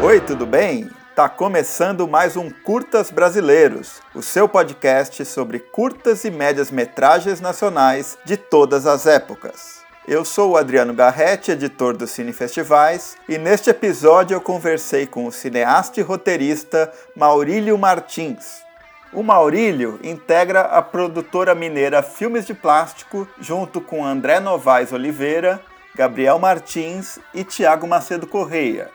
Oi, tudo bem? Tá começando mais um Curtas Brasileiros, o seu podcast sobre curtas e médias metragens nacionais de todas as épocas. Eu sou o Adriano Garretti, editor do Cine Festivais, e neste episódio eu conversei com o cineasta e roteirista Maurílio Martins. O Maurílio integra a produtora mineira Filmes de Plástico junto com André Novaes Oliveira, Gabriel Martins e Tiago Macedo Correia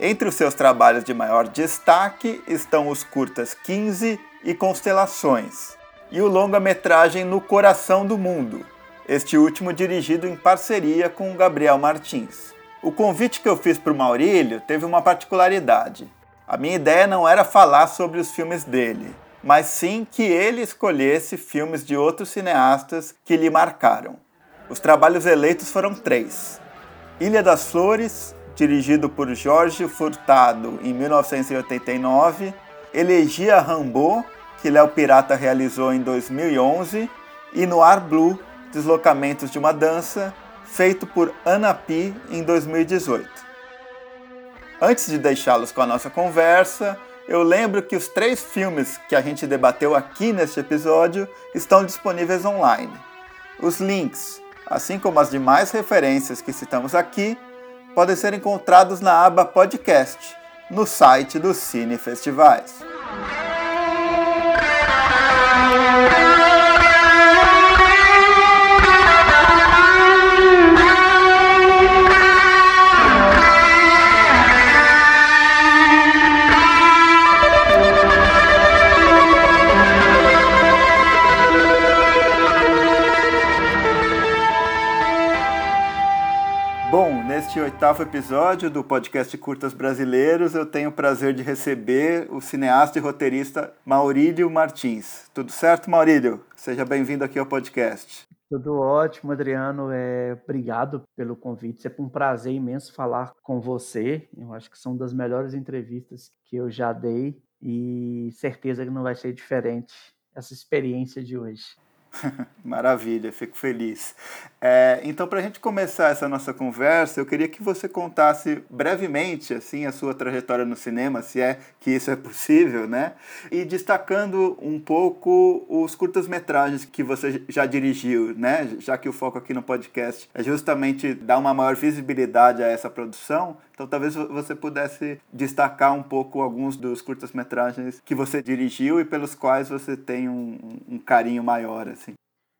entre os seus trabalhos de maior destaque estão os curtas 15 e Constelações, e o longa-metragem No Coração do Mundo, este último dirigido em parceria com Gabriel Martins. O convite que eu fiz para o Maurílio teve uma particularidade. A minha ideia não era falar sobre os filmes dele, mas sim que ele escolhesse filmes de outros cineastas que lhe marcaram. Os trabalhos eleitos foram três: Ilha das Flores, dirigido por Jorge Furtado em 1989, Elegia Rambo, que Léo Pirata realizou em 2011, e Noir Blue, Deslocamentos de uma Dança, feito por Ana Pi em 2018. Antes de deixá-los com a nossa conversa, eu lembro que os três filmes que a gente debateu aqui neste episódio estão disponíveis online. Os links, assim como as demais referências que citamos aqui, podem ser encontrados na aba Podcast, no site do Cine Festivais. Neste oitavo episódio do podcast Curtas Brasileiros, eu tenho o prazer de receber o cineasta e roteirista Maurílio Martins. Tudo certo, Maurílio? Seja bem-vindo aqui ao podcast. Tudo ótimo, Adriano. É, obrigado pelo convite. É um prazer imenso falar com você. Eu acho que são das melhores entrevistas que eu já dei e certeza que não vai ser diferente essa experiência de hoje. Maravilha, fico feliz. É, então, para a gente começar essa nossa conversa, eu queria que você contasse brevemente assim a sua trajetória no cinema, se é que isso é possível, né? E destacando um pouco os curtas-metragens que você já dirigiu, né? Já que o foco aqui no podcast é justamente dar uma maior visibilidade a essa produção, então talvez você pudesse destacar um pouco alguns dos curtas-metragens que você dirigiu e pelos quais você tem um, um carinho maior, assim.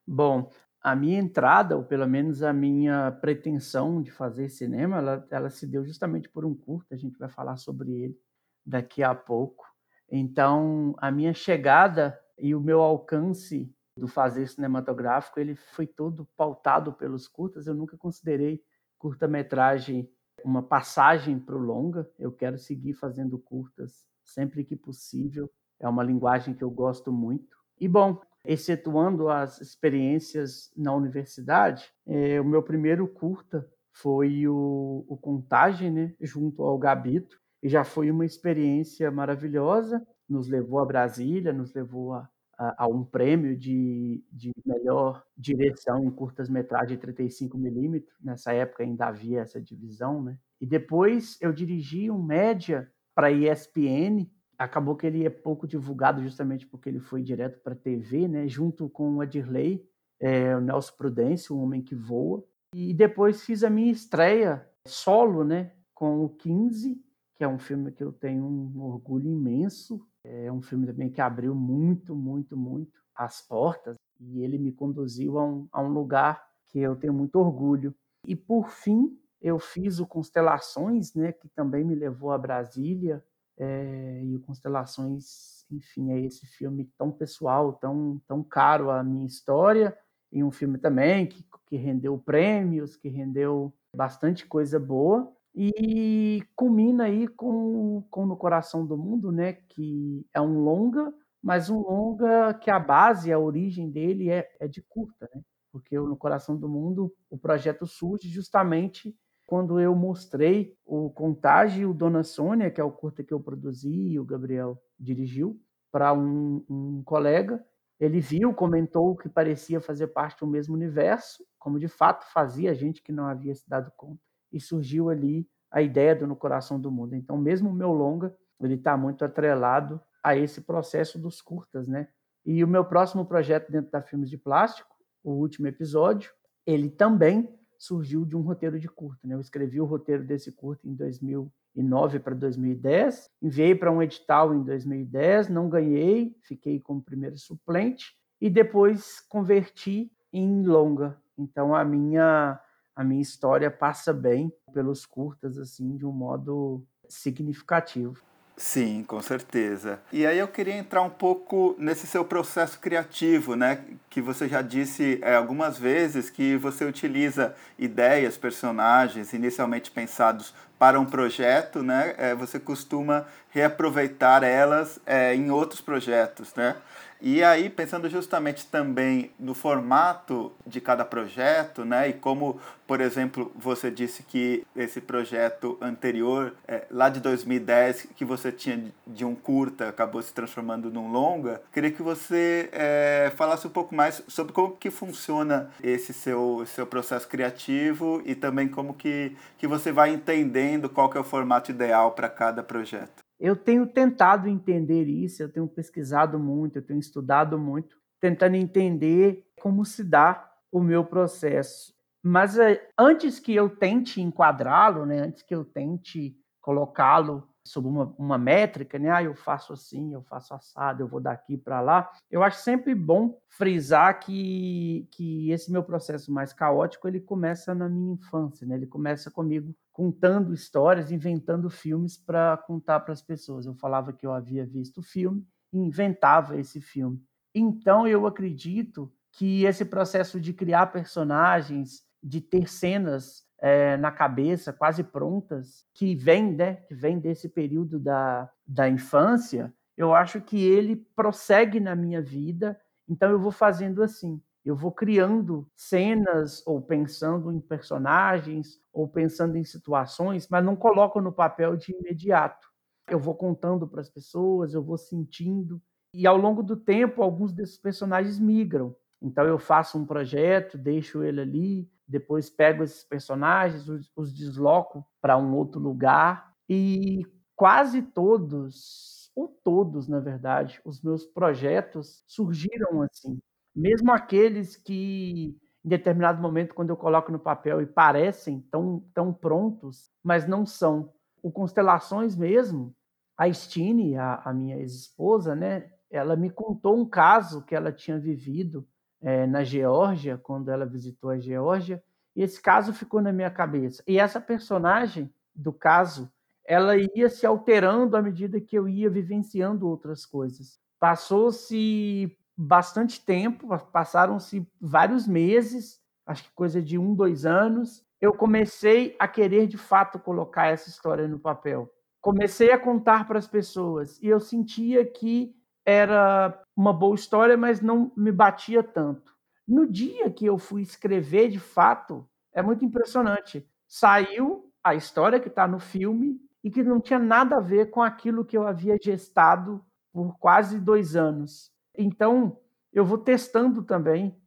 Bom, a minha entrada, ou pelo menos a minha pretensão de fazer cinema, ela, ela se deu justamente por um curta, a gente vai falar sobre ele daqui a pouco. Então, a minha chegada e o meu alcance do fazer cinematográfico, ele foi todo pautado pelos curtas. Eu nunca considerei curta-metragem uma passagem para o longa. Eu quero seguir fazendo curtas sempre que possível. É uma linguagem que eu gosto muito. E bom, excetuando as experiências na universidade, é, o meu primeiro curta foi o, o Contagem, né, junto ao Gabito, e já foi uma experiência maravilhosa, nos levou a Brasília, nos levou a, a, um prêmio de, de melhor direção em curtas-metragens 35mm, nessa época ainda havia essa divisão, né? E depois eu dirigi um média para ESPN, acabou que ele é pouco divulgado justamente porque ele foi direto para a TV, né, junto com o Adirley, é, o Nelson Prudêncio, o Homem que Voa. E depois fiz a minha estreia solo, né, com o 15, que é um filme que eu tenho um orgulho imenso. É um filme também que abriu muito, muito, muito as portas e ele me conduziu a um, a um lugar que eu tenho muito orgulho. E por fim, eu fiz o Constelações, né, que também me levou a Brasília, é, e o Constelações, enfim, é esse filme tão pessoal, tão, tão caro à minha história, e um filme também que, que rendeu prêmios, que rendeu bastante coisa boa, e culmina aí com, com No Coração do Mundo, né, que é um longa, mas um longa que a base, a origem dele é, é de curta, né? porque No Coração do Mundo o projeto surge justamente quando eu mostrei o Contágio e o Dona Sônia, que é o curta que eu produzi e o Gabriel dirigiu, para um, um colega. Ele viu, comentou que parecia fazer parte do mesmo universo, como de fato fazia, gente que não havia se dado conta. E surgiu ali a ideia do No Coração do Mundo. Então, mesmo o meu longa, ele está muito atrelado a esse processo dos curtas, né? E o meu próximo projeto dentro da Filmes de Plástico, o último episódio, ele também surgiu de um roteiro de curta. Né? Eu escrevi o roteiro desse curta em 2009 para 2010, enviei para um edital em 2010, não ganhei, fiquei como primeiro suplente e depois converti em longa. Então a minha a minha história passa bem pelos curtas assim de um modo significativo. Sim, com certeza. E aí eu queria entrar um pouco nesse seu processo criativo, né? Que você já disse é, algumas vezes que você utiliza ideias, personagens inicialmente pensados para um projeto, né? É, você costuma reaproveitar elas é, em outros projetos, né? E aí, pensando justamente também no formato de cada projeto, né? E como, por exemplo, você disse que esse projeto anterior, é, lá de 2010, que você tinha de um curta, acabou se transformando num longa, queria que você é, falasse um pouco mais sobre como que funciona esse seu, seu processo criativo e também como que, que você vai entendendo qual que é o formato ideal para cada projeto. Eu tenho tentado entender isso, eu tenho pesquisado muito, eu tenho estudado muito, tentando entender como se dá o meu processo. Mas eh, antes que eu tente enquadrá-lo, né, antes que eu tente colocá-lo sob uma, uma métrica, né? Ah, eu faço assim, eu faço assado, eu vou daqui para lá. Eu acho sempre bom frisar que, que esse meu processo mais caótico ele começa na minha infância, né? Ele começa comigo contando histórias, inventando filmes para contar para as pessoas. Eu falava que eu havia visto o filme e inventava esse filme. Então eu acredito que esse processo de criar personagens, de ter cenas é, na cabeça, quase prontas, que vem, né, que vem desse período da, da infância, eu acho que ele prossegue na minha vida. Então eu vou fazendo assim, eu vou criando cenas ou pensando em personagens ou pensando em situações, mas não coloco no papel de imediato. Eu vou contando para as pessoas, eu vou sentindo e ao longo do tempo alguns desses personagens migram. Então eu faço um projeto, deixo ele ali, depois pego esses personagens, os, os desloco para um outro lugar e quase todos, ou todos, na verdade, os meus projetos surgiram assim. Mesmo aqueles que em determinado momento, quando eu coloco no papel e parecem tão, tão prontos, mas não são. O Constelações mesmo, a Stine, a, a minha ex-esposa, né, ela me contou um caso que ela tinha vivido é, na Geórgia, quando ela visitou a Geórgia, e esse caso ficou na minha cabeça. E essa personagem do caso, ela ia se alterando à medida que eu ia vivenciando outras coisas. Passou-se bastante tempo, passaram-se vários meses, acho que coisa de um, dois anos, eu comecei a querer de fato colocar essa história no papel. Comecei a contar para as pessoas e eu sentia que era uma boa história, mas não me batia tanto. No dia que eu fui escrever de fato, é muito impressionante. Saiu a história que está no filme e que não tinha nada a ver com aquilo que eu havia gestado por quase dois anos. Então, eu vou testando também.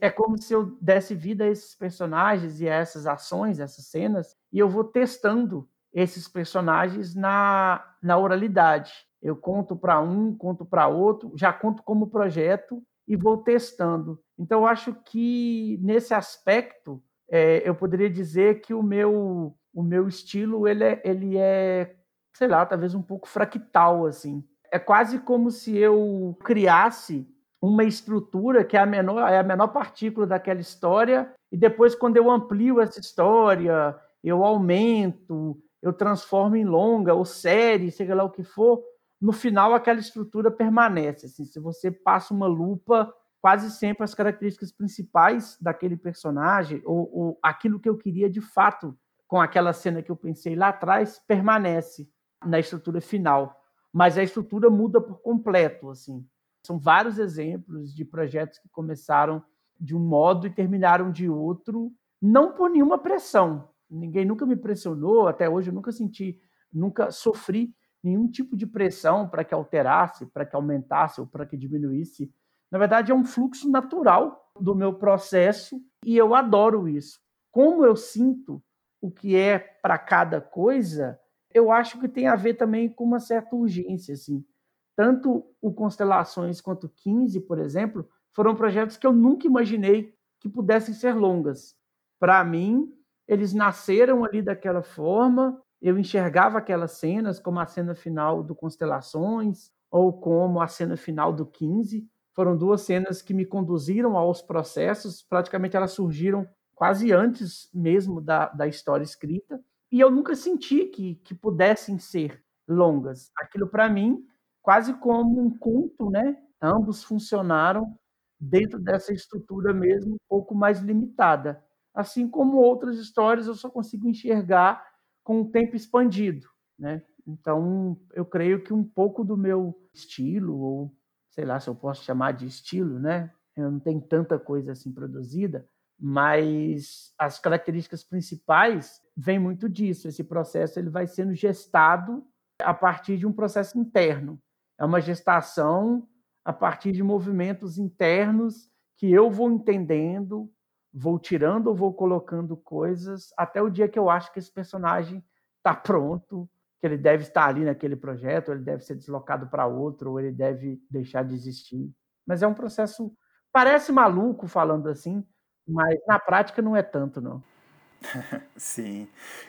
É como se eu desse vida a esses personagens e a essas ações, essas cenas, e eu vou testando esses personagens na, na oralidade. Eu conto para um, conto para outro, já conto como projeto e vou testando. Então, eu acho que nesse aspecto, é, eu poderia dizer que o meu, o meu estilo ele é, ele é, sei lá, talvez um pouco fractal, assim. É quase como se eu criasse uma estrutura que é a menor, é a menor partícula daquela história, e depois, quando eu amplio essa história, eu aumento, eu transformo em longa ou série, seja lá o que for, no final aquela estrutura permanece. Assim, se você passa uma lupa, quase sempre as características principais daquele personagem, ou, ou aquilo que eu queria de fato com aquela cena que eu pensei lá atrás, permanece na estrutura final. Mas a estrutura muda por completo. assim. São vários exemplos de projetos que começaram de um modo e terminaram de outro, não por nenhuma pressão, Ninguém nunca me pressionou, até hoje eu nunca senti, nunca sofri nenhum tipo de pressão para que alterasse, para que aumentasse ou para que diminuísse. Na verdade, é um fluxo natural do meu processo e eu adoro isso. Como eu sinto o que é para cada coisa, eu acho que tem a ver também com uma certa urgência, assim. Tanto o Constelações quanto 15, por exemplo, foram projetos que eu nunca imaginei que pudessem ser longas. Para mim, eles nasceram ali daquela forma, eu enxergava aquelas cenas como a cena final do Constelações ou como a cena final do 15. Foram duas cenas que me conduziram aos processos, praticamente elas surgiram quase antes mesmo da, da história escrita, e eu nunca senti que, que pudessem ser longas. Aquilo, para mim, quase como um conto, né? Ambos funcionaram dentro dessa estrutura mesmo, um pouco mais limitada. Assim como outras histórias, eu só consigo enxergar com o tempo expandido, né? Então, eu creio que um pouco do meu estilo, ou sei lá se eu posso chamar de estilo, né? Eu não tenho tanta coisa assim produzida, mas as características principais vêm muito disso. Esse processo ele vai sendo gestado a partir de um processo interno. É uma gestação a partir de movimentos internos que eu vou entendendo, vou tirando ou vou colocando coisas até o dia que eu acho que esse personagem está pronto, que ele deve estar ali naquele projeto, ou ele deve ser deslocado para outro, ou ele deve deixar de existir. Mas é um processo parece maluco falando assim, mas na prática não é tanto, não. Sim.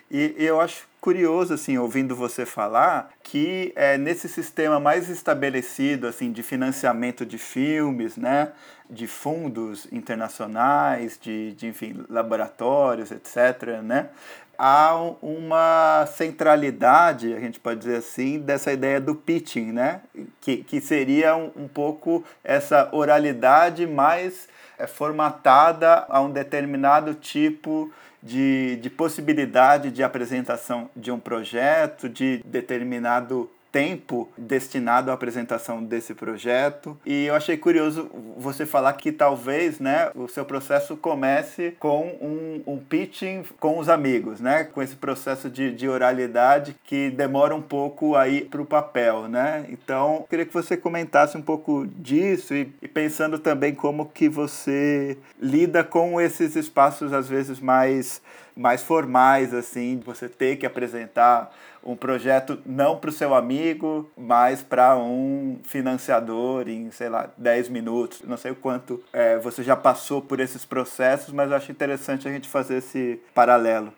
E eu acho curioso, assim, ouvindo você falar, que é, nesse sistema mais estabelecido, assim, de financiamento de filmes, né, de fundos internacionais, de, de enfim, laboratórios, etc., né, há uma centralidade, a gente pode dizer assim, dessa ideia do pitching, né, que, que seria um, um pouco essa oralidade mais é formatada a um determinado tipo de, de possibilidade de apresentação de um projeto, de determinado tempo destinado à apresentação desse projeto. E eu achei curioso você falar que talvez né, o seu processo comece com um, um pitching com os amigos, né? com esse processo de, de oralidade que demora um pouco aí para o papel. Né? Então, queria que você comentasse um pouco disso e, e pensando também como que você lida com esses espaços às vezes mais mais formais, assim, você ter que apresentar um projeto não para o seu amigo, mas para um financiador em, sei lá, 10 minutos. Não sei o quanto é, você já passou por esses processos, mas eu acho interessante a gente fazer esse paralelo.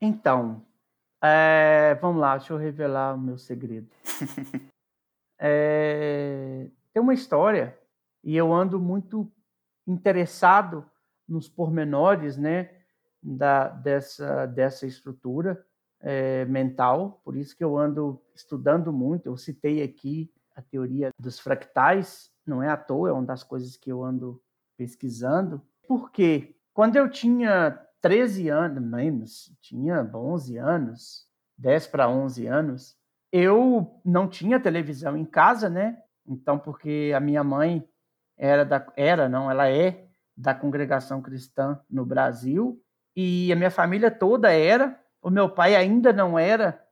Então, é, vamos lá, deixa eu revelar o meu segredo. é, tem uma história e eu ando muito interessado nos pormenores, né? Da, dessa, dessa estrutura é, mental, por isso que eu ando estudando muito. Eu citei aqui a teoria dos fractais, não é à toa, é uma das coisas que eu ando pesquisando. Porque quando eu tinha 13 anos, menos, tinha 11 anos, 10 para 11 anos, eu não tinha televisão em casa, né? Então, porque a minha mãe era da era, não, ela é da congregação cristã no Brasil e a minha família toda era. O meu pai ainda não era.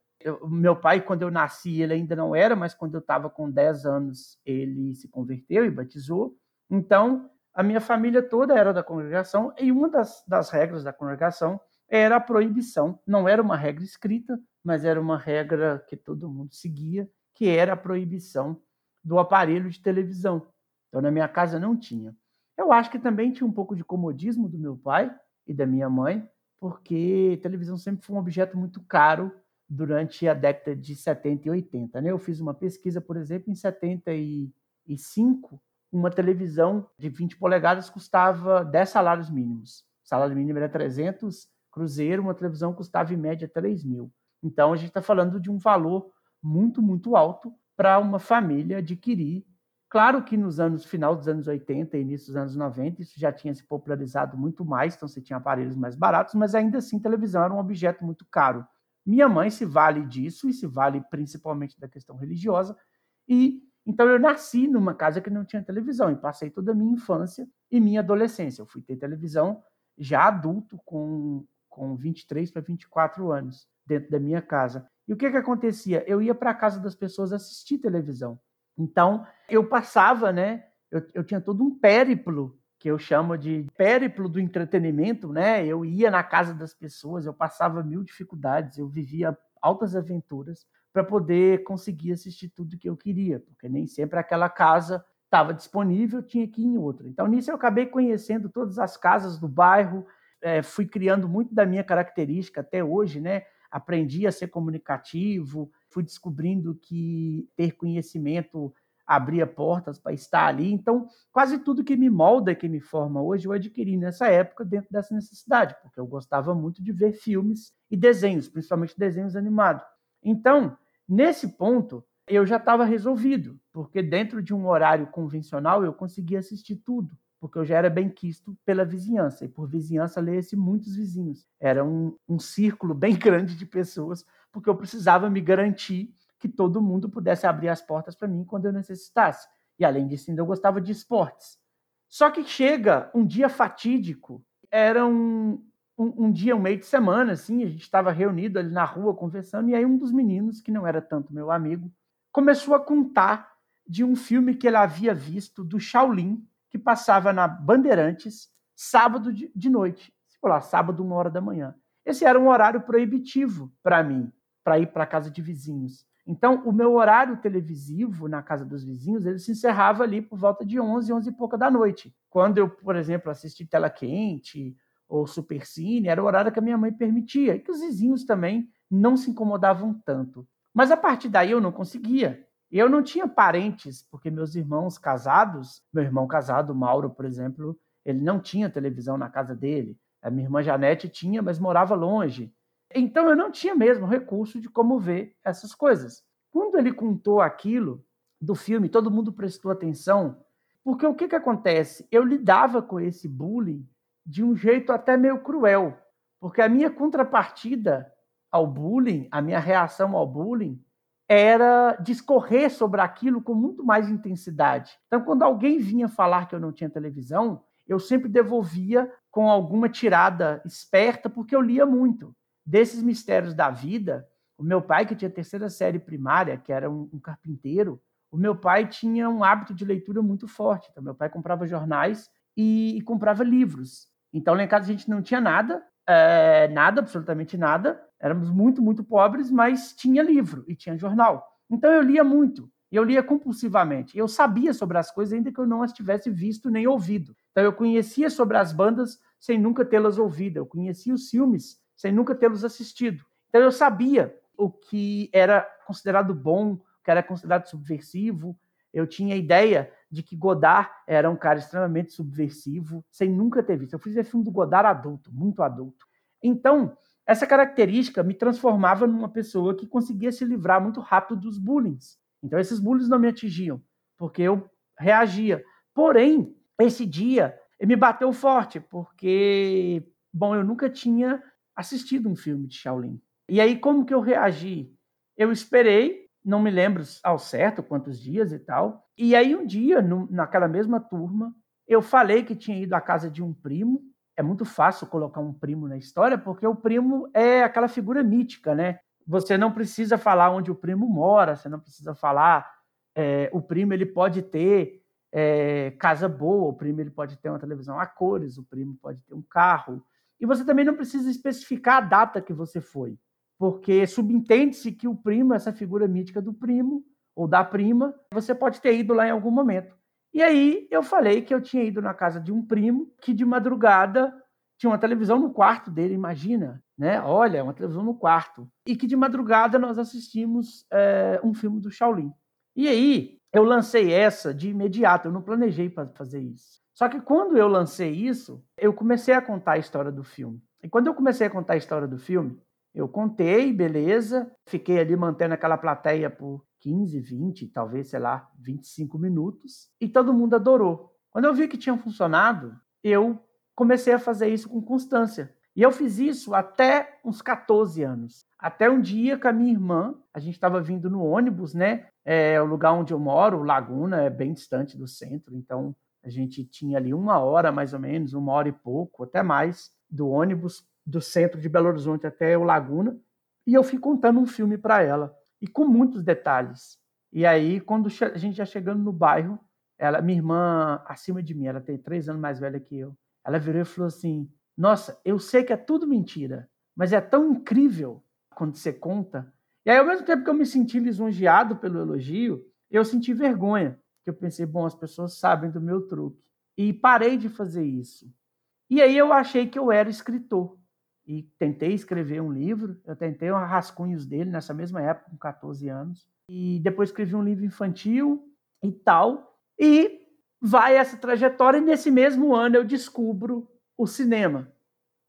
O meu pai, quando eu nasci, ele ainda não era, mas quando eu estava com 10 anos, ele se converteu e batizou. Então, a minha família toda era da congregação e uma das, das regras da congregação era a proibição. Não era uma regra escrita, mas era uma regra que todo mundo seguia, que era a proibição do aparelho de televisão. Então, na minha casa não tinha. Eu acho que também tinha um pouco de comodismo do meu pai, e da minha mãe, porque televisão sempre foi um objeto muito caro durante a década de 70 e 80. Né? Eu fiz uma pesquisa, por exemplo, em 75, uma televisão de 20 polegadas custava 10 salários mínimos. O salário mínimo era 300 cruzeiro, uma televisão custava em média 3 mil. Então a gente está falando de um valor muito, muito alto para uma família adquirir Claro que nos anos final dos anos 80 e início dos anos 90 isso já tinha se popularizado muito mais, então você tinha aparelhos mais baratos, mas ainda assim televisão era um objeto muito caro. Minha mãe se vale disso e se vale principalmente da questão religiosa. E então eu nasci numa casa que não tinha televisão e passei toda a minha infância e minha adolescência. Eu fui ter televisão já adulto com com 23 para 24 anos, dentro da minha casa. E o que, que acontecia? Eu ia para a casa das pessoas assistir televisão. Então, eu passava, né? Eu, eu tinha todo um périplo que eu chamo de périplo do entretenimento, né? Eu ia na casa das pessoas, eu passava mil dificuldades, eu vivia altas aventuras para poder conseguir assistir tudo que eu queria, porque nem sempre aquela casa estava disponível, tinha que ir em outra. Então, nisso eu acabei conhecendo todas as casas do bairro, é, fui criando muito da minha característica até hoje, né? Aprendi a ser comunicativo, fui descobrindo que ter conhecimento abria portas para estar ali. Então, quase tudo que me molda, que me forma hoje, eu adquiri nessa época dentro dessa necessidade, porque eu gostava muito de ver filmes e desenhos, principalmente desenhos animados. Então, nesse ponto, eu já estava resolvido, porque dentro de um horário convencional eu conseguia assistir tudo, porque eu já era bem quisto pela vizinhança, e por vizinhança leia-se muitos vizinhos. Era um, um círculo bem grande de pessoas, porque eu precisava me garantir que todo mundo pudesse abrir as portas para mim quando eu necessitasse. E além disso, ainda eu gostava de esportes. Só que chega um dia fatídico, era um, um, um, dia, um meio de semana, assim, a gente estava reunido ali na rua conversando, e aí um dos meninos, que não era tanto meu amigo, começou a contar de um filme que ele havia visto do Shaolin, que passava na Bandeirantes, sábado de, noite. Se lá, sábado, uma hora da manhã. Esse era um horário proibitivo para mim, para ir para a casa de vizinhos. Então, o meu horário televisivo na casa dos vizinhos, ele se encerrava ali por volta de 11, 11 e pouca da noite. Quando eu, por exemplo, assisti Tela Quente ou Supercine, era o horário que a minha mãe permitia, e que os vizinhos também não se incomodavam tanto. Mas a partir daí eu não conseguia. Eu não tinha parentes, porque meus irmãos casados, meu irmão casado, Mauro, por exemplo, ele não tinha televisão na casa dele. A minha irmã Janete tinha, mas morava longe. Então eu não tinha mesmo recurso de como ver essas coisas. Quando ele contou aquilo do filme, todo mundo prestou atenção, porque o que, que acontece? Eu lidava com esse bullying de um jeito até meio cruel, porque a minha contrapartida ao bullying, a minha reação ao bullying, era discorrer sobre aquilo com muito mais intensidade. Então, quando alguém vinha falar que eu não tinha televisão, eu sempre devolvia com alguma tirada esperta, porque eu lia muito. Desses mistérios da vida, o meu pai, que tinha terceira série primária, que era um, um carpinteiro, o meu pai tinha um hábito de leitura muito forte. Então, meu pai comprava jornais e, e comprava livros. Então, lá em casa a gente não tinha nada, é, nada, absolutamente nada. Éramos muito, muito pobres, mas tinha livro e tinha jornal. Então eu lia muito, eu lia compulsivamente. Eu sabia sobre as coisas, ainda que eu não as tivesse visto nem ouvido. Então eu conhecia sobre as bandas sem nunca tê-las ouvido. Eu conhecia os filmes sem nunca tê-los assistido. Então eu sabia o que era considerado bom, o que era considerado subversivo. Eu tinha ideia de que Godard era um cara extremamente subversivo, sem nunca ter visto. Eu fiz ver filme do Godard adulto, muito adulto. Então, essa característica me transformava numa pessoa que conseguia se livrar muito rápido dos bullying. Então, esses bullying não me atingiam, porque eu reagia. Porém, esse dia me bateu forte, porque, bom, eu nunca tinha assistido um filme de Shaolin. E aí, como que eu reagi? Eu esperei não me lembro ao certo quantos dias e tal. E aí um dia, no, naquela mesma turma, eu falei que tinha ido à casa de um primo. É muito fácil colocar um primo na história, porque o primo é aquela figura mítica, né? Você não precisa falar onde o primo mora, você não precisa falar. É, o primo ele pode ter é, casa boa, o primo ele pode ter uma televisão a cores, o primo pode ter um carro. E você também não precisa especificar a data que você foi porque subentende-se que o primo, essa figura mítica do primo ou da prima, você pode ter ido lá em algum momento. E aí eu falei que eu tinha ido na casa de um primo que de madrugada tinha uma televisão no quarto dele, imagina, né? Olha, uma televisão no quarto. E que de madrugada nós assistimos é, um filme do Shaolin. E aí eu lancei essa de imediato, eu não planejei para fazer isso. Só que quando eu lancei isso, eu comecei a contar a história do filme. E quando eu comecei a contar a história do filme, eu contei, beleza, fiquei ali mantendo aquela plateia por 15, 20, talvez, sei lá, 25 minutos, e todo mundo adorou. Quando eu vi que tinha funcionado, eu comecei a fazer isso com constância. E eu fiz isso até uns 14 anos. Até um dia com a minha irmã, a gente estava vindo no ônibus, né? É, o lugar onde eu moro, Laguna, é bem distante do centro, então a gente tinha ali uma hora mais ou menos, uma hora e pouco, até mais, do ônibus do centro de Belo Horizonte até o Laguna, e eu fui contando um filme para ela, e com muitos detalhes. E aí, quando a gente já chegando no bairro, ela, minha irmã, acima de mim, ela tem três anos mais velha que eu, ela virou e falou assim: Nossa, eu sei que é tudo mentira, mas é tão incrível quando você conta. E aí, ao mesmo tempo que eu me senti lisonjeado pelo elogio, eu senti vergonha. Que eu pensei, bom, as pessoas sabem do meu truque. E parei de fazer isso. E aí eu achei que eu era escritor. E tentei escrever um livro, eu tentei um rascunhos dele nessa mesma época, com 14 anos. E depois escrevi um livro infantil e tal. E vai essa trajetória, e nesse mesmo ano eu descubro o cinema.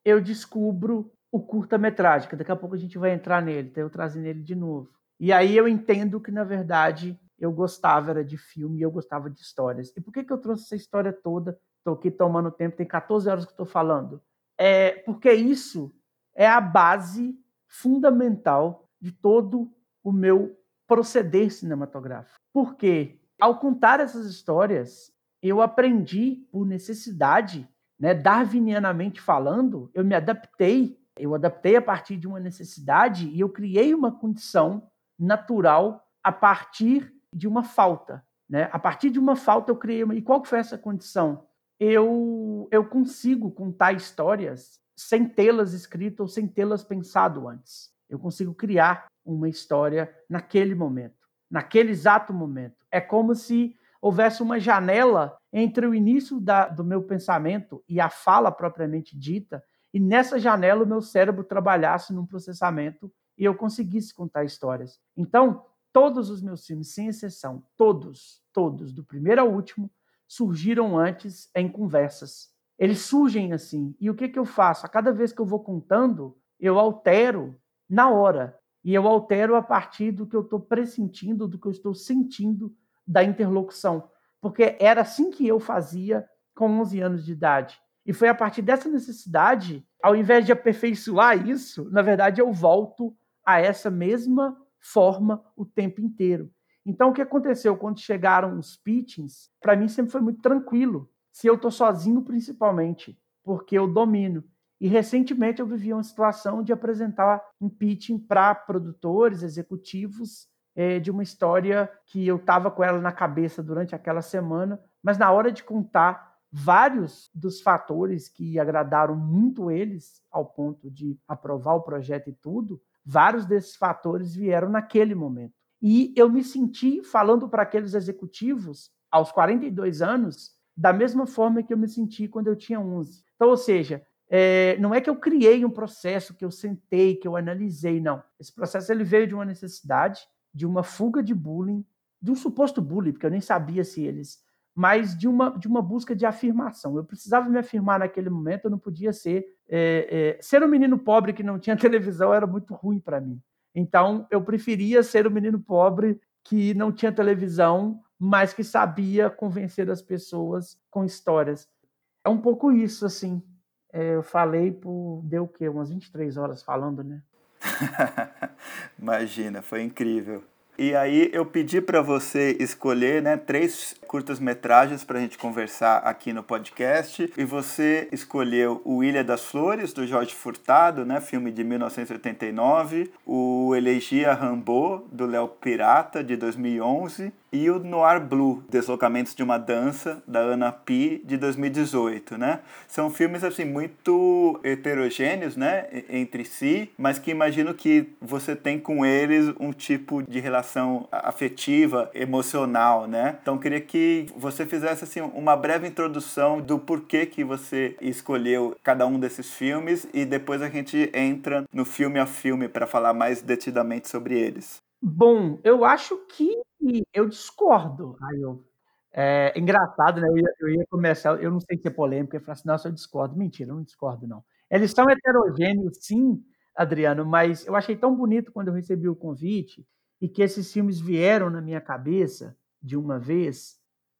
Eu descubro o curta-metragem, que daqui a pouco a gente vai entrar nele, então eu trazer nele de novo. E aí eu entendo que, na verdade, eu gostava era de filme eu gostava de histórias. E por que, que eu trouxe essa história toda? Estou aqui tomando tempo, tem 14 horas que estou falando. É porque isso é a base fundamental de todo o meu proceder cinematográfico. Porque, ao contar essas histórias, eu aprendi por necessidade, né, darwinianamente falando, eu me adaptei eu adaptei a partir de uma necessidade e eu criei uma condição natural a partir de uma falta. Né? A partir de uma falta eu criei uma. E qual foi essa condição? Eu, eu consigo contar histórias sem tê-las escritas ou sem tê-las pensado antes. Eu consigo criar uma história naquele momento, naquele exato momento. É como se houvesse uma janela entre o início da, do meu pensamento e a fala propriamente dita, e nessa janela o meu cérebro trabalhasse num processamento e eu conseguisse contar histórias. Então, todos os meus filmes, sem exceção, todos, todos, do primeiro ao último, surgiram antes em conversas. Eles surgem assim. E o que, que eu faço? A cada vez que eu vou contando, eu altero na hora. E eu altero a partir do que eu estou pressentindo, do que eu estou sentindo da interlocução. Porque era assim que eu fazia com 11 anos de idade. E foi a partir dessa necessidade, ao invés de aperfeiçoar isso, na verdade eu volto a essa mesma forma o tempo inteiro. Então o que aconteceu quando chegaram os pitchings? Para mim sempre foi muito tranquilo, se eu estou sozinho principalmente, porque eu domino. E recentemente eu vivi uma situação de apresentar um pitching para produtores, executivos, é, de uma história que eu estava com ela na cabeça durante aquela semana, mas na hora de contar vários dos fatores que agradaram muito eles, ao ponto de aprovar o projeto e tudo, vários desses fatores vieram naquele momento. E eu me senti falando para aqueles executivos, aos 42 anos, da mesma forma que eu me senti quando eu tinha 11. Então, ou seja, é, não é que eu criei um processo que eu sentei, que eu analisei, não. Esse processo ele veio de uma necessidade, de uma fuga de bullying, de um suposto bullying, porque eu nem sabia se eles mas de uma, de uma busca de afirmação. Eu precisava me afirmar naquele momento, eu não podia ser. É, é, ser um menino pobre que não tinha televisão era muito ruim para mim. Então, eu preferia ser um menino pobre que não tinha televisão, mas que sabia convencer as pessoas com histórias. É um pouco isso, assim. É, eu falei por. Deu o quê? Umas 23 horas falando, né? Imagina, foi incrível. E aí eu pedi para você escolher né, três curtas-metragens para a gente conversar aqui no podcast. E você escolheu o Ilha das Flores, do Jorge Furtado, né, filme de 1989. O Elegia Rambo, do Léo Pirata, de 2011 e o Noir Blue, Deslocamentos de uma Dança, da Ana Pi, de 2018, né? São filmes, assim, muito heterogêneos, né, entre si, mas que imagino que você tem com eles um tipo de relação afetiva, emocional, né? Então, queria que você fizesse, assim, uma breve introdução do porquê que você escolheu cada um desses filmes e depois a gente entra no filme a filme para falar mais detidamente sobre eles. Bom, eu acho que eu discordo. Aí eu, é engraçado, né? Eu ia, eu ia começar, eu não sei se é polêmico, eu falei assim, nossa, eu discordo. Mentira, eu não discordo, não. Eles são heterogêneos, sim, Adriano, mas eu achei tão bonito quando eu recebi o convite e que esses filmes vieram na minha cabeça de uma vez,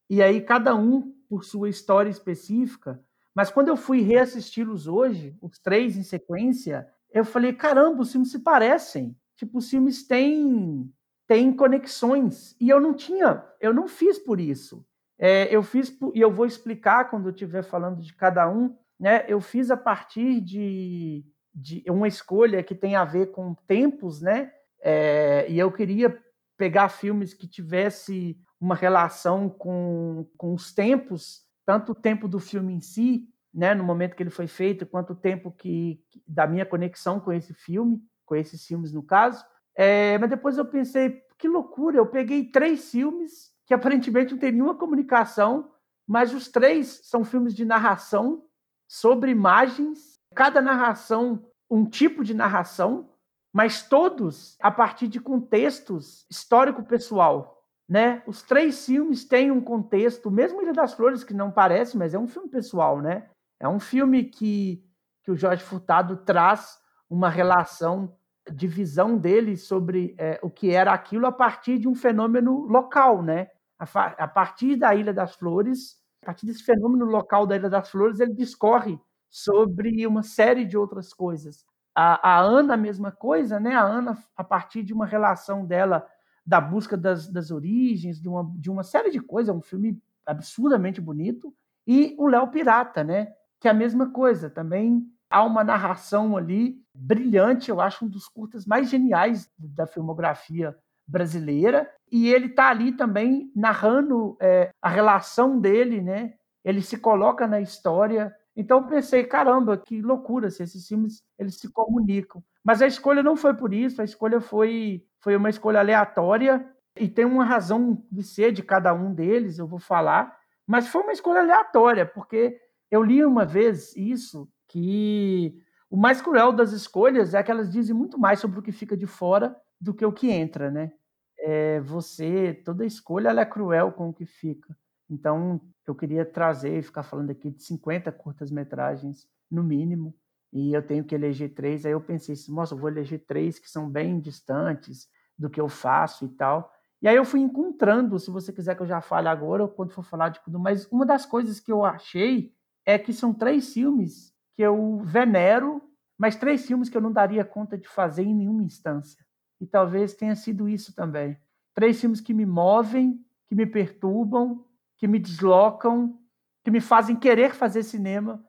e aí cada um por sua história específica. Mas quando eu fui reassisti-los hoje, os três em sequência, eu falei: caramba, os filmes se parecem. Tipo, os filmes têm, têm conexões. E eu não tinha, eu não fiz por isso. É, eu fiz, e eu vou explicar quando eu estiver falando de cada um, né? Eu fiz a partir de, de uma escolha que tem a ver com tempos, né? É, e eu queria pegar filmes que tivesse uma relação com, com os tempos, tanto o tempo do filme em si, né, no momento que ele foi feito, quanto o tempo que da minha conexão com esse filme, com esses filmes no caso. É, mas depois eu pensei, que loucura, eu peguei três filmes que aparentemente não tem nenhuma comunicação, mas os três são filmes de narração sobre imagens, cada narração um tipo de narração, mas todos a partir de contextos histórico-pessoal. Né? Os três filmes têm um contexto, mesmo Ilha das Flores, que não parece, mas é um filme pessoal. Né? É um filme que, que o Jorge Furtado traz uma relação de visão dele sobre é, o que era aquilo a partir de um fenômeno local. Né? A, a partir da Ilha das Flores, a partir desse fenômeno local da Ilha das Flores, ele discorre sobre uma série de outras coisas. A, a, Ana, a mesma coisa, né? A Ana, a partir de uma relação dela, da busca das, das origens, de uma, de uma série de coisas, é um filme absurdamente bonito. E o Léo Pirata, né? Que é a mesma coisa, também há uma narração ali brilhante, eu acho um dos curtas mais geniais da filmografia brasileira. E ele está ali também narrando é, a relação dele, né? Ele se coloca na história então eu pensei, caramba, que loucura se esses filmes eles se comunicam. Mas a escolha não foi por isso, a escolha foi foi uma escolha aleatória e tem uma razão de ser de cada um deles, eu vou falar, mas foi uma escolha aleatória, porque eu li uma vez isso que o mais cruel das escolhas é que elas dizem muito mais sobre o que fica de fora do que o que entra, né? É, você, toda escolha ela é cruel com o que fica. Então, eu queria trazer e ficar falando aqui de 50 curtas-metragens, no mínimo, e eu tenho que eleger três. Aí eu pensei assim, nossa, eu vou eleger três que são bem distantes do que eu faço e tal. E aí eu fui encontrando, se você quiser que eu já fale agora, ou quando for falar de tudo, mas uma das coisas que eu achei é que são três filmes que eu venero, mas três filmes que eu não daria conta de fazer em nenhuma instância. E talvez tenha sido isso também. Três filmes que me movem, que me perturbam, que me deslocam, que me fazem querer fazer cinema,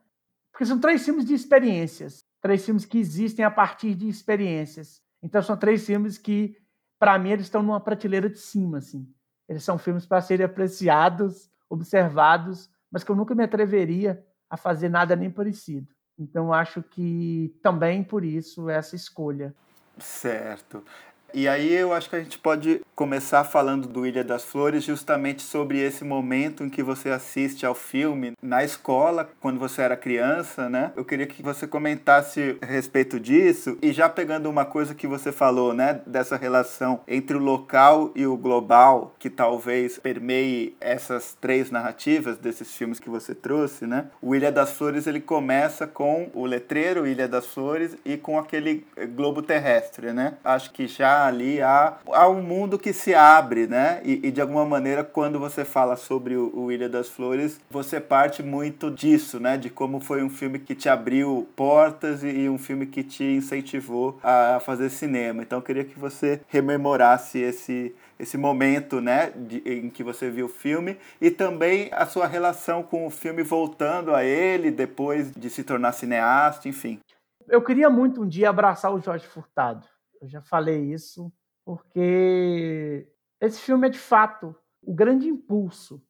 porque são três filmes de experiências, três filmes que existem a partir de experiências. Então são três filmes que, para mim, eles estão numa prateleira de cima, assim. Eles são filmes para serem apreciados, observados, mas que eu nunca me atreveria a fazer nada nem parecido. Então acho que também por isso essa escolha. Certo. E aí eu acho que a gente pode começar falando do Ilha das Flores justamente sobre esse momento em que você assiste ao filme na escola, quando você era criança, né? Eu queria que você comentasse a respeito disso e já pegando uma coisa que você falou, né, dessa relação entre o local e o global, que talvez permeie essas três narrativas desses filmes que você trouxe, né? O Ilha das Flores ele começa com o letreiro Ilha das Flores e com aquele globo terrestre, né? Acho que já ali há, há um mundo que se abre, né? E, e de alguma maneira, quando você fala sobre o, o, Ilha das Flores, você parte muito disso, né? De como foi um filme que te abriu portas e, e um filme que te incentivou a, a fazer cinema. Então, eu queria que você rememorasse esse, esse momento, né, de, em que você viu o filme e também a sua relação com o filme voltando a ele depois de se tornar cineasta, enfim. Eu queria muito um dia abraçar o Jorge Furtado. Eu já falei isso porque esse filme é de fato o grande impulso,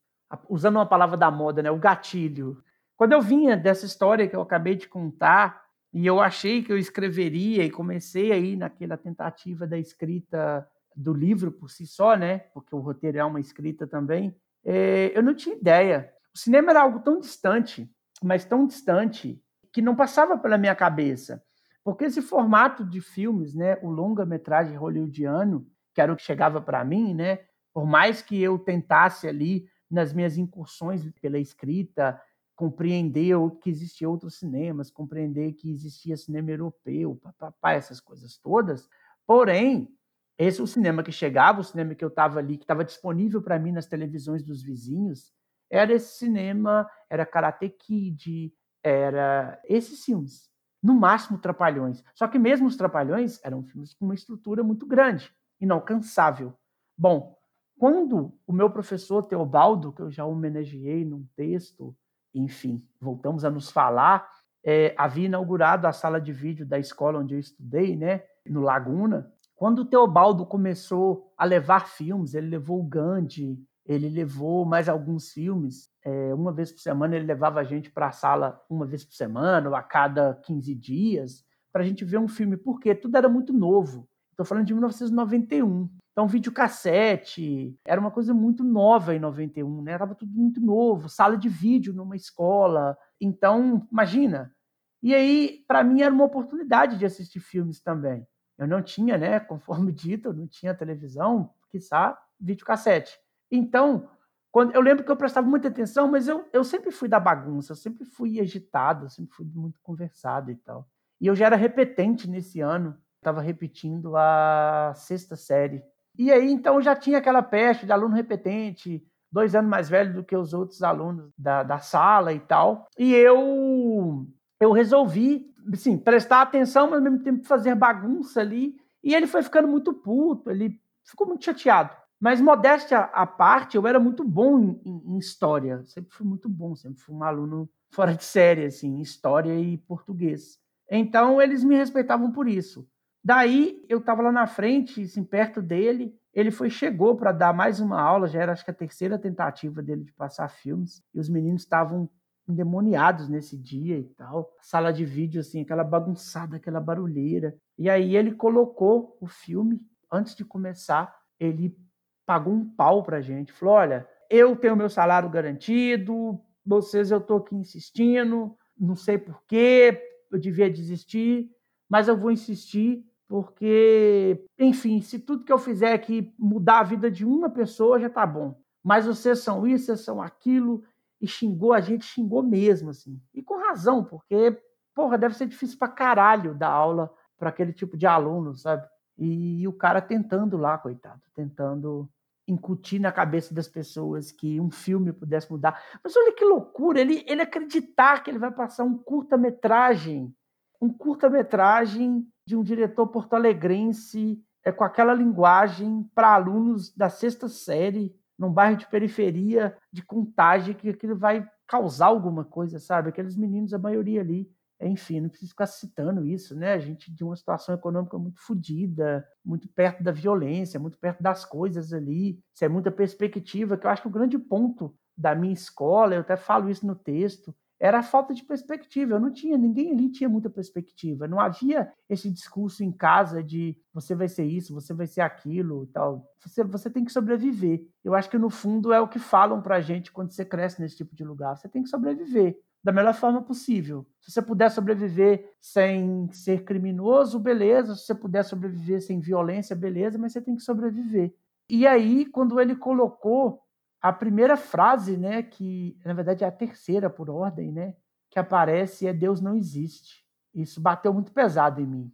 usando uma palavra da moda, né, o gatilho. Quando eu vinha dessa história que eu acabei de contar e eu achei que eu escreveria e comecei aí naquela tentativa da escrita do livro por si só, né, porque o roteiro é uma escrita também, é, eu não tinha ideia. O cinema era algo tão distante, mas tão distante que não passava pela minha cabeça. Porque esse formato de filmes, né, o longa-metragem hollywoodiano, que era o que chegava para mim, né, por mais que eu tentasse ali nas minhas incursões pela escrita compreender que existiam outros cinemas, compreender que existia cinema europeu, papapá, essas coisas todas. Porém, esse o cinema que chegava, o cinema que eu estava ali, que estava disponível para mim nas televisões dos vizinhos, era esse cinema, era Karate Kid, era esses filmes no máximo Trapalhões. Só que mesmo os Trapalhões eram filmes com uma estrutura muito grande, inalcançável. Bom, quando o meu professor Teobaldo, que eu já homenageei num texto, enfim, voltamos a nos falar, é, havia inaugurado a sala de vídeo da escola onde eu estudei, né, no Laguna. Quando o Teobaldo começou a levar filmes, ele levou o Gandhi, ele levou mais alguns filmes. É, uma vez por semana ele levava a gente para a sala uma vez por semana, ou a cada 15 dias, para a gente ver um filme, porque tudo era muito novo. Estou falando de 1991. Então, videocassete era uma coisa muito nova em 91, né? Tava tudo muito novo, sala de vídeo numa escola. Então, imagina. E aí, para mim, era uma oportunidade de assistir filmes também. Eu não tinha, né? Conforme dito, eu não tinha televisão, quiçá videocassete. Então, quando, eu lembro que eu prestava muita atenção, mas eu, eu sempre fui da bagunça, eu sempre fui agitado, eu sempre fui muito conversado e tal. E eu já era repetente nesse ano, estava repetindo a sexta série. E aí, então, já tinha aquela peste de aluno repetente, dois anos mais velho do que os outros alunos da, da sala e tal. E eu, eu resolvi, assim, prestar atenção, mas ao mesmo tempo fazer bagunça ali. E ele foi ficando muito puto, ele ficou muito chateado. Mas, modéstia à parte, eu era muito bom em, em, história. Sempre fui muito bom, sempre fui um aluno fora de série, assim, em história e português. Então, eles me respeitavam por isso. Daí, eu estava lá na frente, assim, perto dele. Ele foi chegou para dar mais uma aula, já era acho que a terceira tentativa dele de passar filmes. E os meninos estavam endemoniados nesse dia e tal. Sala de vídeo, assim, aquela bagunçada, aquela barulheira. E aí ele colocou o filme, antes de começar, ele pagou um pau pra gente. Falou: olha, eu tenho meu salário garantido, vocês eu tô aqui insistindo, não sei porquê, eu devia desistir, mas eu vou insistir porque, enfim, se tudo que eu fizer aqui mudar a vida de uma pessoa, já tá bom. Mas vocês são isso, vocês são aquilo, e xingou a gente, xingou mesmo, assim. E com razão, porque, porra, deve ser difícil pra caralho dar aula para aquele tipo de aluno, sabe? E, e o cara tentando lá, coitado, tentando incutir na cabeça das pessoas que um filme pudesse mudar. Mas olha que loucura, ele, ele acreditar que ele vai passar um curta-metragem, um curta-metragem de um diretor porto-alegrense é, com aquela linguagem para alunos da sexta série, num bairro de periferia de contagem, que aquilo vai causar alguma coisa, sabe? Aqueles meninos, a maioria ali, enfim, não preciso ficar citando isso, né? A gente de uma situação econômica muito fodida, muito perto da violência, muito perto das coisas ali. Isso é muita perspectiva, que eu acho que o grande ponto da minha escola, eu até falo isso no texto, era a falta de perspectiva. Eu não tinha, ninguém ali tinha muita perspectiva. Não havia esse discurso em casa de você vai ser isso, você vai ser aquilo, tal. Você, você tem que sobreviver. Eu acho que no fundo é o que falam pra gente quando você cresce nesse tipo de lugar. Você tem que sobreviver da melhor forma possível. Se você puder sobreviver sem ser criminoso, beleza. Se você puder sobreviver sem violência, beleza, mas você tem que sobreviver. E aí, quando ele colocou a primeira frase, né, que na verdade é a terceira por ordem, né, que aparece é Deus não existe. Isso bateu muito pesado em mim,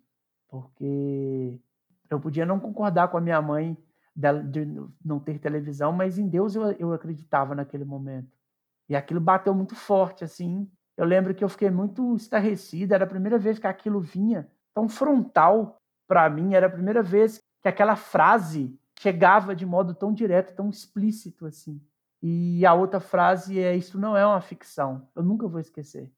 porque eu podia não concordar com a minha mãe de não ter televisão, mas em Deus eu, eu acreditava naquele momento. E aquilo bateu muito forte, assim. Eu lembro que eu fiquei muito estarrecido. Era a primeira vez que aquilo vinha tão frontal para mim. Era a primeira vez que aquela frase chegava de modo tão direto, tão explícito, assim. E a outra frase é: Isso não é uma ficção. Eu nunca vou esquecer.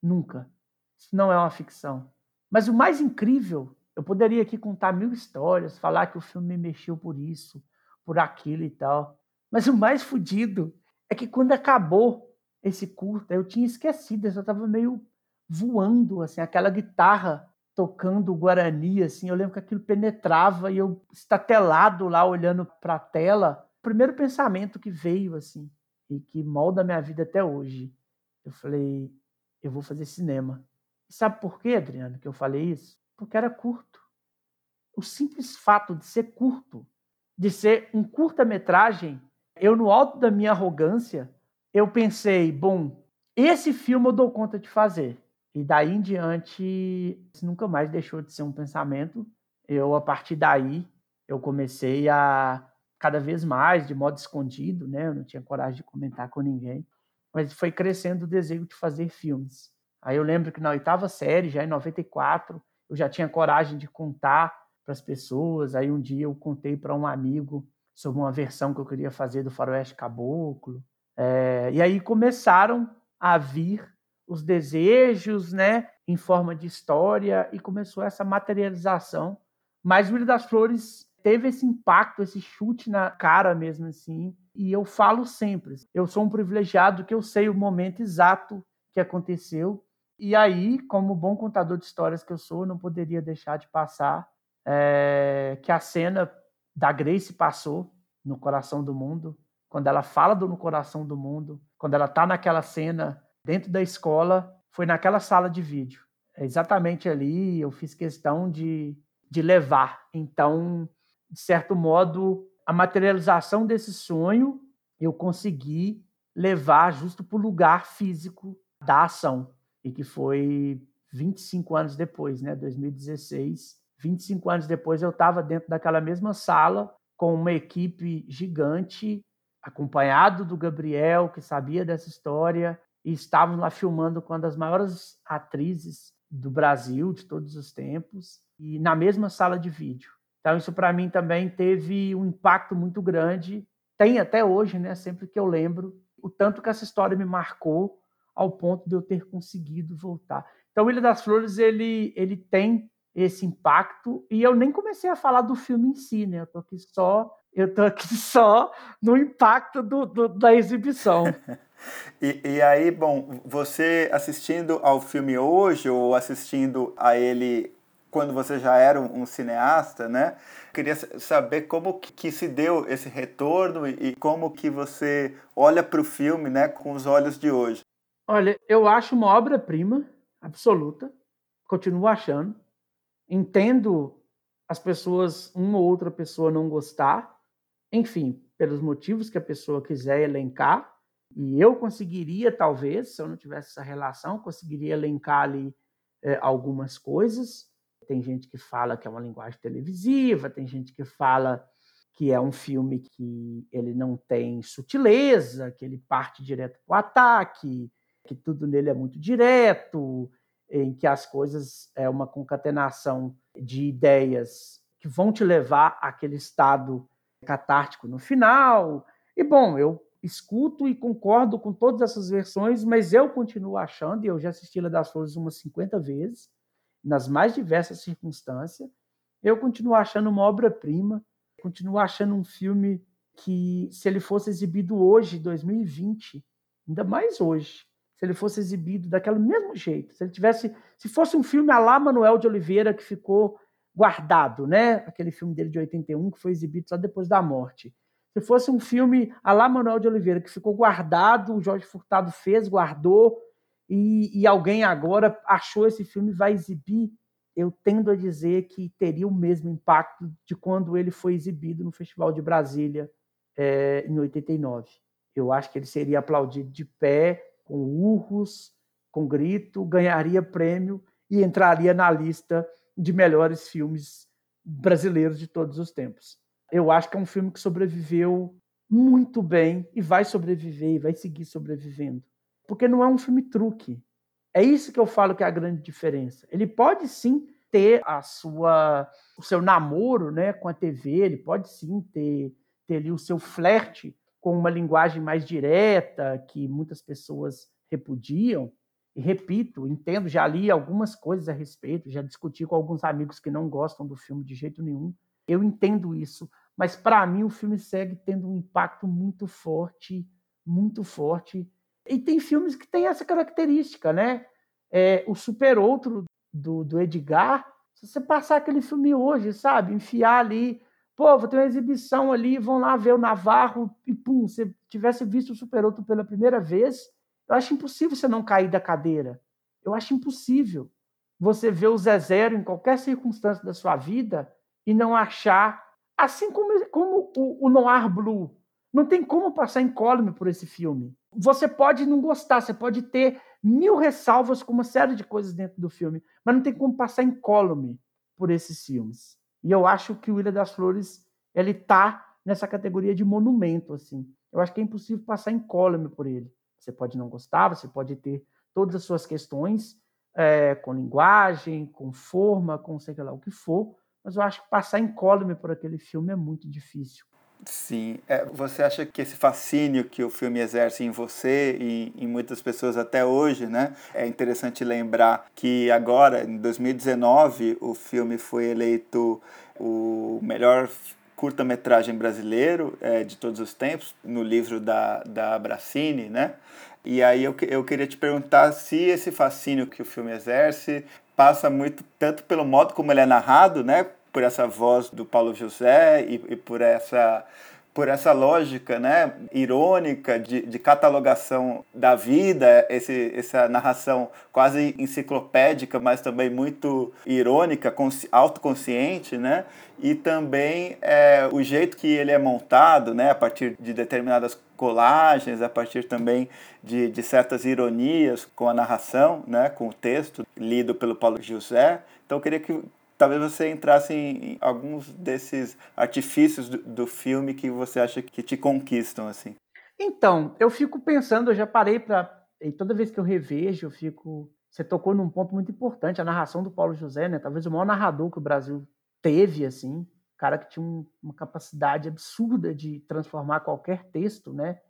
Nunca. Isso não é uma ficção. Mas o mais incrível, eu poderia aqui contar mil histórias, falar que o filme me mexeu por isso, por aquilo e tal. Mas o mais fodido é que quando acabou esse curta, eu tinha esquecido, eu só estava meio voando, assim, aquela guitarra tocando o Guarani, assim, eu lembro que aquilo penetrava e eu estatelado lá olhando para a tela. O primeiro pensamento que veio, assim, e que molda a minha vida até hoje, eu falei, eu vou fazer cinema. E sabe por quê, Adriano, que eu falei isso? Porque era curto. O simples fato de ser curto, de ser um curta-metragem, eu, no alto da minha arrogância, eu pensei, bom, esse filme eu dou conta de fazer. E daí em diante, isso nunca mais deixou de ser um pensamento. Eu, a partir daí, eu comecei a cada vez mais, de modo escondido, né? Eu não tinha coragem de comentar com ninguém. Mas foi crescendo o desejo de fazer filmes. Aí eu lembro que na oitava série, já em 94, eu já tinha coragem de contar para as pessoas. Aí um dia eu contei para um amigo sobre uma versão que eu queria fazer do Faroeste Caboclo. É, e aí começaram a vir os desejos, né, em forma de história e começou essa materialização. Mas o Ilha das Flores teve esse impacto, esse chute na cara mesmo assim. E eu falo sempre, eu sou um privilegiado que eu sei o momento exato que aconteceu. E aí, como bom contador de histórias que eu sou, não poderia deixar de passar é, que a cena da Grace passou no coração do mundo, quando ela fala do no coração do mundo, quando ela está naquela cena dentro da escola, foi naquela sala de vídeo. É exatamente ali eu fiz questão de, de levar. Então, de certo modo, a materialização desse sonho eu consegui levar justo para o lugar físico da ação, e que foi 25 anos depois, né, 2016. 25 anos depois eu estava dentro daquela mesma sala com uma equipe gigante, acompanhado do Gabriel, que sabia dessa história, e estavam lá filmando com uma das maiores atrizes do Brasil de todos os tempos, e na mesma sala de vídeo. Então, isso para mim também teve um impacto muito grande. Tem até hoje, né? Sempre que eu lembro, o tanto que essa história me marcou ao ponto de eu ter conseguido voltar. Então, Ilha das Flores, ele, ele tem esse impacto, e eu nem comecei a falar do filme em si, né? Eu tô aqui só, eu tô aqui só no impacto do, do da exibição. e, e aí, bom, você assistindo ao filme hoje, ou assistindo a ele quando você já era um, um cineasta, né? Queria saber como que se deu esse retorno e, e como que você olha para o filme, né, com os olhos de hoje. Olha, eu acho uma obra-prima absoluta, continuo achando. Entendo as pessoas, uma ou outra pessoa não gostar, enfim, pelos motivos que a pessoa quiser elencar. E eu conseguiria, talvez, se eu não tivesse essa relação, conseguiria elencar ali é, algumas coisas. Tem gente que fala que é uma linguagem televisiva, tem gente que fala que é um filme que ele não tem sutileza, que ele parte direto para o ataque, que tudo nele é muito direto, em que as coisas é uma concatenação de ideias que vão te levar àquele estado catártico no final. E bom, eu escuto e concordo com todas essas versões, mas eu continuo achando, e eu já assisti La das Flores umas 50 vezes, nas mais diversas circunstâncias. Eu continuo achando uma obra-prima, continuo achando um filme que, se ele fosse exibido hoje, 2020, ainda mais hoje, se ele fosse exibido daquele mesmo jeito, se ele tivesse, se fosse um filme a lá Manuel de Oliveira que ficou guardado, né? Aquele filme dele de 81 que foi exibido só depois da morte. Se fosse um filme a lá Manuel de Oliveira que ficou guardado, o Jorge Furtado fez, guardou, e, e alguém agora achou esse filme vai exibir, eu tendo a dizer que teria o mesmo impacto de quando ele foi exibido no Festival de Brasília é, em 89. Eu acho que ele seria aplaudido de pé, com urros, com grito, ganharia prêmio e entraria na lista de melhores filmes brasileiros de todos os tempos. Eu acho que é um filme que sobreviveu muito bem e vai sobreviver e vai seguir sobrevivendo porque não é um filme truque. É isso que eu falo que é a grande diferença. Ele pode sim ter a sua o seu namoro, né, com a TV, ele pode sim ter ter ali o seu flerte com uma linguagem mais direta que muitas pessoas repudiam. E repito, entendo, já li algumas coisas a respeito, já discuti com alguns amigos que não gostam do filme de jeito nenhum. Eu entendo isso, mas para mim o filme segue tendo um impacto muito forte, muito forte e tem filmes que têm essa característica, né? É, o Super Outro do, do Edgar, se você passar aquele filme hoje, sabe? Enfiar ali, pô, vou ter uma exibição ali, vão lá ver o Navarro e pum, se tivesse visto o Super Outro pela primeira vez, eu acho impossível você não cair da cadeira. Eu acho impossível você ver o Zé Zero em qualquer circunstância da sua vida e não achar, assim como, como o, o Noir Blue, não tem como passar incólume por esse filme você pode não gostar, você pode ter mil ressalvas com uma série de coisas dentro do filme, mas não tem como passar incólume por esses filmes. E eu acho que o Ilha das Flores ele tá nessa categoria de monumento assim. Eu acho que é impossível passar incólume por ele. Você pode não gostar, você pode ter todas as suas questões é, com linguagem, com forma, com sei lá o que for, mas eu acho que passar incólume por aquele filme é muito difícil. Sim. É, você acha que esse fascínio que o filme exerce em você e em muitas pessoas até hoje, né? É interessante lembrar que agora, em 2019, o filme foi eleito o melhor curta-metragem brasileiro é, de todos os tempos, no livro da, da Bracini, né? E aí eu, eu queria te perguntar se esse fascínio que o filme exerce passa muito tanto pelo modo como ele é narrado, né? Por essa voz do Paulo José e, e por essa por essa lógica né, irônica de, de catalogação da vida, esse, essa narração quase enciclopédica, mas também muito irônica, autoconsciente, né? e também é, o jeito que ele é montado, né, a partir de determinadas colagens, a partir também de, de certas ironias com a narração, né, com o texto lido pelo Paulo José. Então eu queria que talvez você entrasse em, alguns desses artifícios do, do, filme que você acha que te conquistam assim. Então, eu fico pensando, eu já parei para e toda vez que eu revejo, eu fico você tocou num ponto muito importante, a narração do Paulo José, né? Talvez o maior narrador que o Brasil teve assim, cara que tinha um, uma capacidade absurda de transformar qualquer texto, né?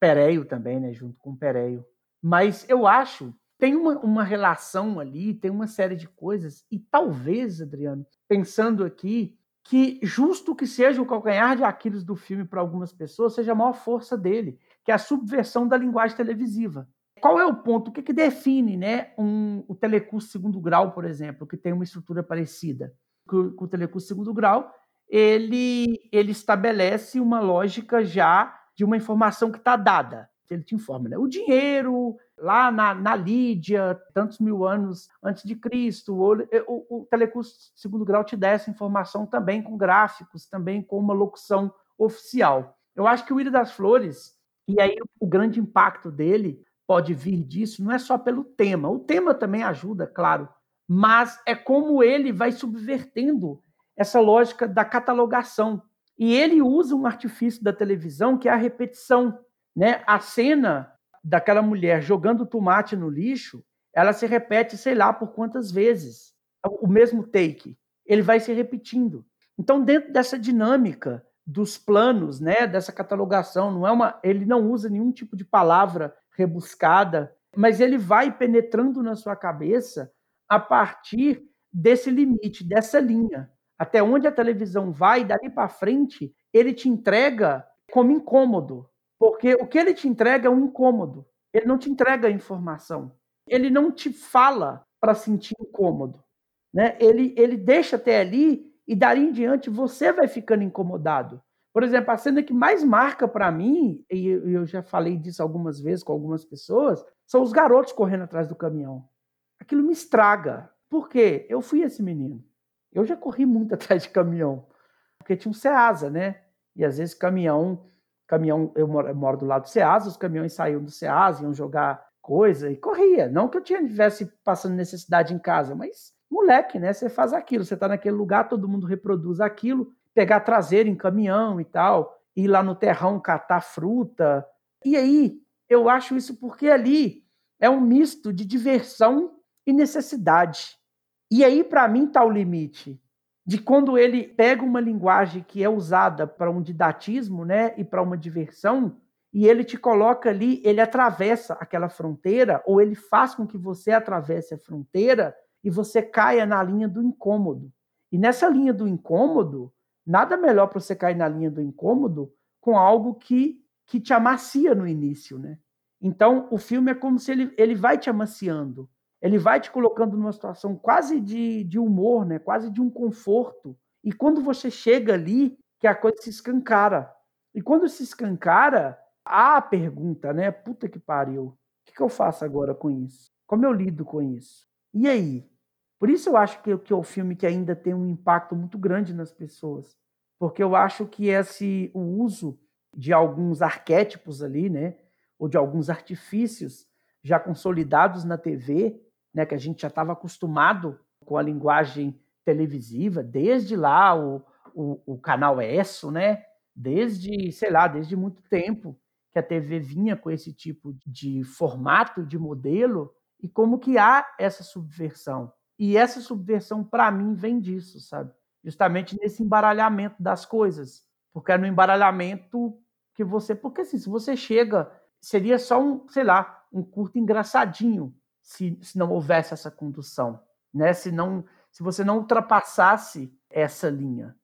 Pereio também, né, junto com o Pereio. Mas eu acho tem uma, uma relação ali, tem uma série de coisas, e talvez, Adriano, pensando aqui, que justo que seja o calcanhar de Aquiles do filme para algumas pessoas, seja a maior força dele, que é a subversão da linguagem televisiva. Qual é o ponto? O que, que define né, um, o telecurso segundo grau, por exemplo, que tem uma estrutura parecida com, o telecurso segundo grau? Ele, ele estabelece uma lógica já de uma informação que está dada. Ele te informa, né? O dinheiro, lá na, na Lídia, tantos mil anos antes de Cristo. O, o, o Telecurso Segundo Grau te dá essa informação também com gráficos, também com uma locução oficial. Eu acho que o Ilha das Flores, e aí o grande impacto dele pode vir disso, não é só pelo tema. O tema também ajuda, claro, mas é como ele vai subvertendo essa lógica da catalogação. E ele usa um artifício da televisão que é a repetição. Né? A cena daquela mulher jogando tomate no lixo, ela se repete, sei lá, por quantas vezes. O mesmo take. Ele vai se repetindo. Então, dentro dessa dinâmica dos planos, né, dessa catalogação, não é uma, ele não usa nenhum tipo de palavra rebuscada, mas ele vai penetrando na sua cabeça a partir desse limite, dessa linha. Até onde a televisão vai, dali para frente, ele te entrega como incômodo. Porque o que ele te entrega é um incômodo. Ele não te entrega a informação. Ele não te fala para sentir incômodo. Né? Ele, ele deixa até ali e dali em diante você vai ficando incomodado. Por exemplo, a cena que mais marca para mim, e eu já falei disso algumas vezes com algumas pessoas, são os garotos correndo atrás do caminhão. Aquilo me estraga. Por quê? Eu fui esse menino. Eu já corri muito atrás de caminhão. Porque tinha um Ceasa, né? E às vezes caminhão caminhão, eu moro, moro do lado do Ceasa, os caminhões saíam do Ceasa, iam jogar coisa e corria. Não que eu tivesse passando necessidade em casa, mas moleque, né? Você faz aquilo, você está naquele lugar, todo mundo reproduz aquilo, pegar traseiro em caminhão e tal, ir lá no terrão catar fruta. E aí, eu acho isso porque ali é um misto de diversão e necessidade. E aí, para mim, está o limite de quando ele pega uma linguagem que é usada para um didatismo, né, e para uma diversão, e ele te coloca ali, ele atravessa aquela fronteira, ou ele faz com que você atravesse a fronteira e você caia na linha do incômodo. E nessa linha do incômodo, nada melhor para você cair na linha do incômodo com algo que, que te amacia no início, né? Então, o filme é como se ele, ele vai te amaciando ele vai te colocando numa situação quase de, de humor, né? quase de um conforto. E quando você chega ali, que a coisa se escancara. E quando se escancara, há a pergunta, né? Puta que pariu. O que, eu faço agora com isso? Como eu lido com isso? E aí? Por isso eu acho que, que é o filme que ainda tem um impacto muito grande nas pessoas. Porque eu acho que esse o uso de alguns arquétipos ali, né? Ou de alguns artifícios já consolidados na TV, né, que a gente já estava acostumado com a linguagem televisiva, desde lá o, o, o canal ESSO, né? desde, sei lá, desde muito tempo que a TV vinha com esse tipo de formato, de modelo, e como que há essa subversão. E essa subversão, para mim, vem disso, sabe? Justamente nesse embaralhamento das coisas. porque é no embaralhamento que você. Porque assim, se você chega, seria só um, sei lá, um curto engraçadinho se, se não houvesse essa condução, né? Se, não, se você não ultrapassasse essa linha.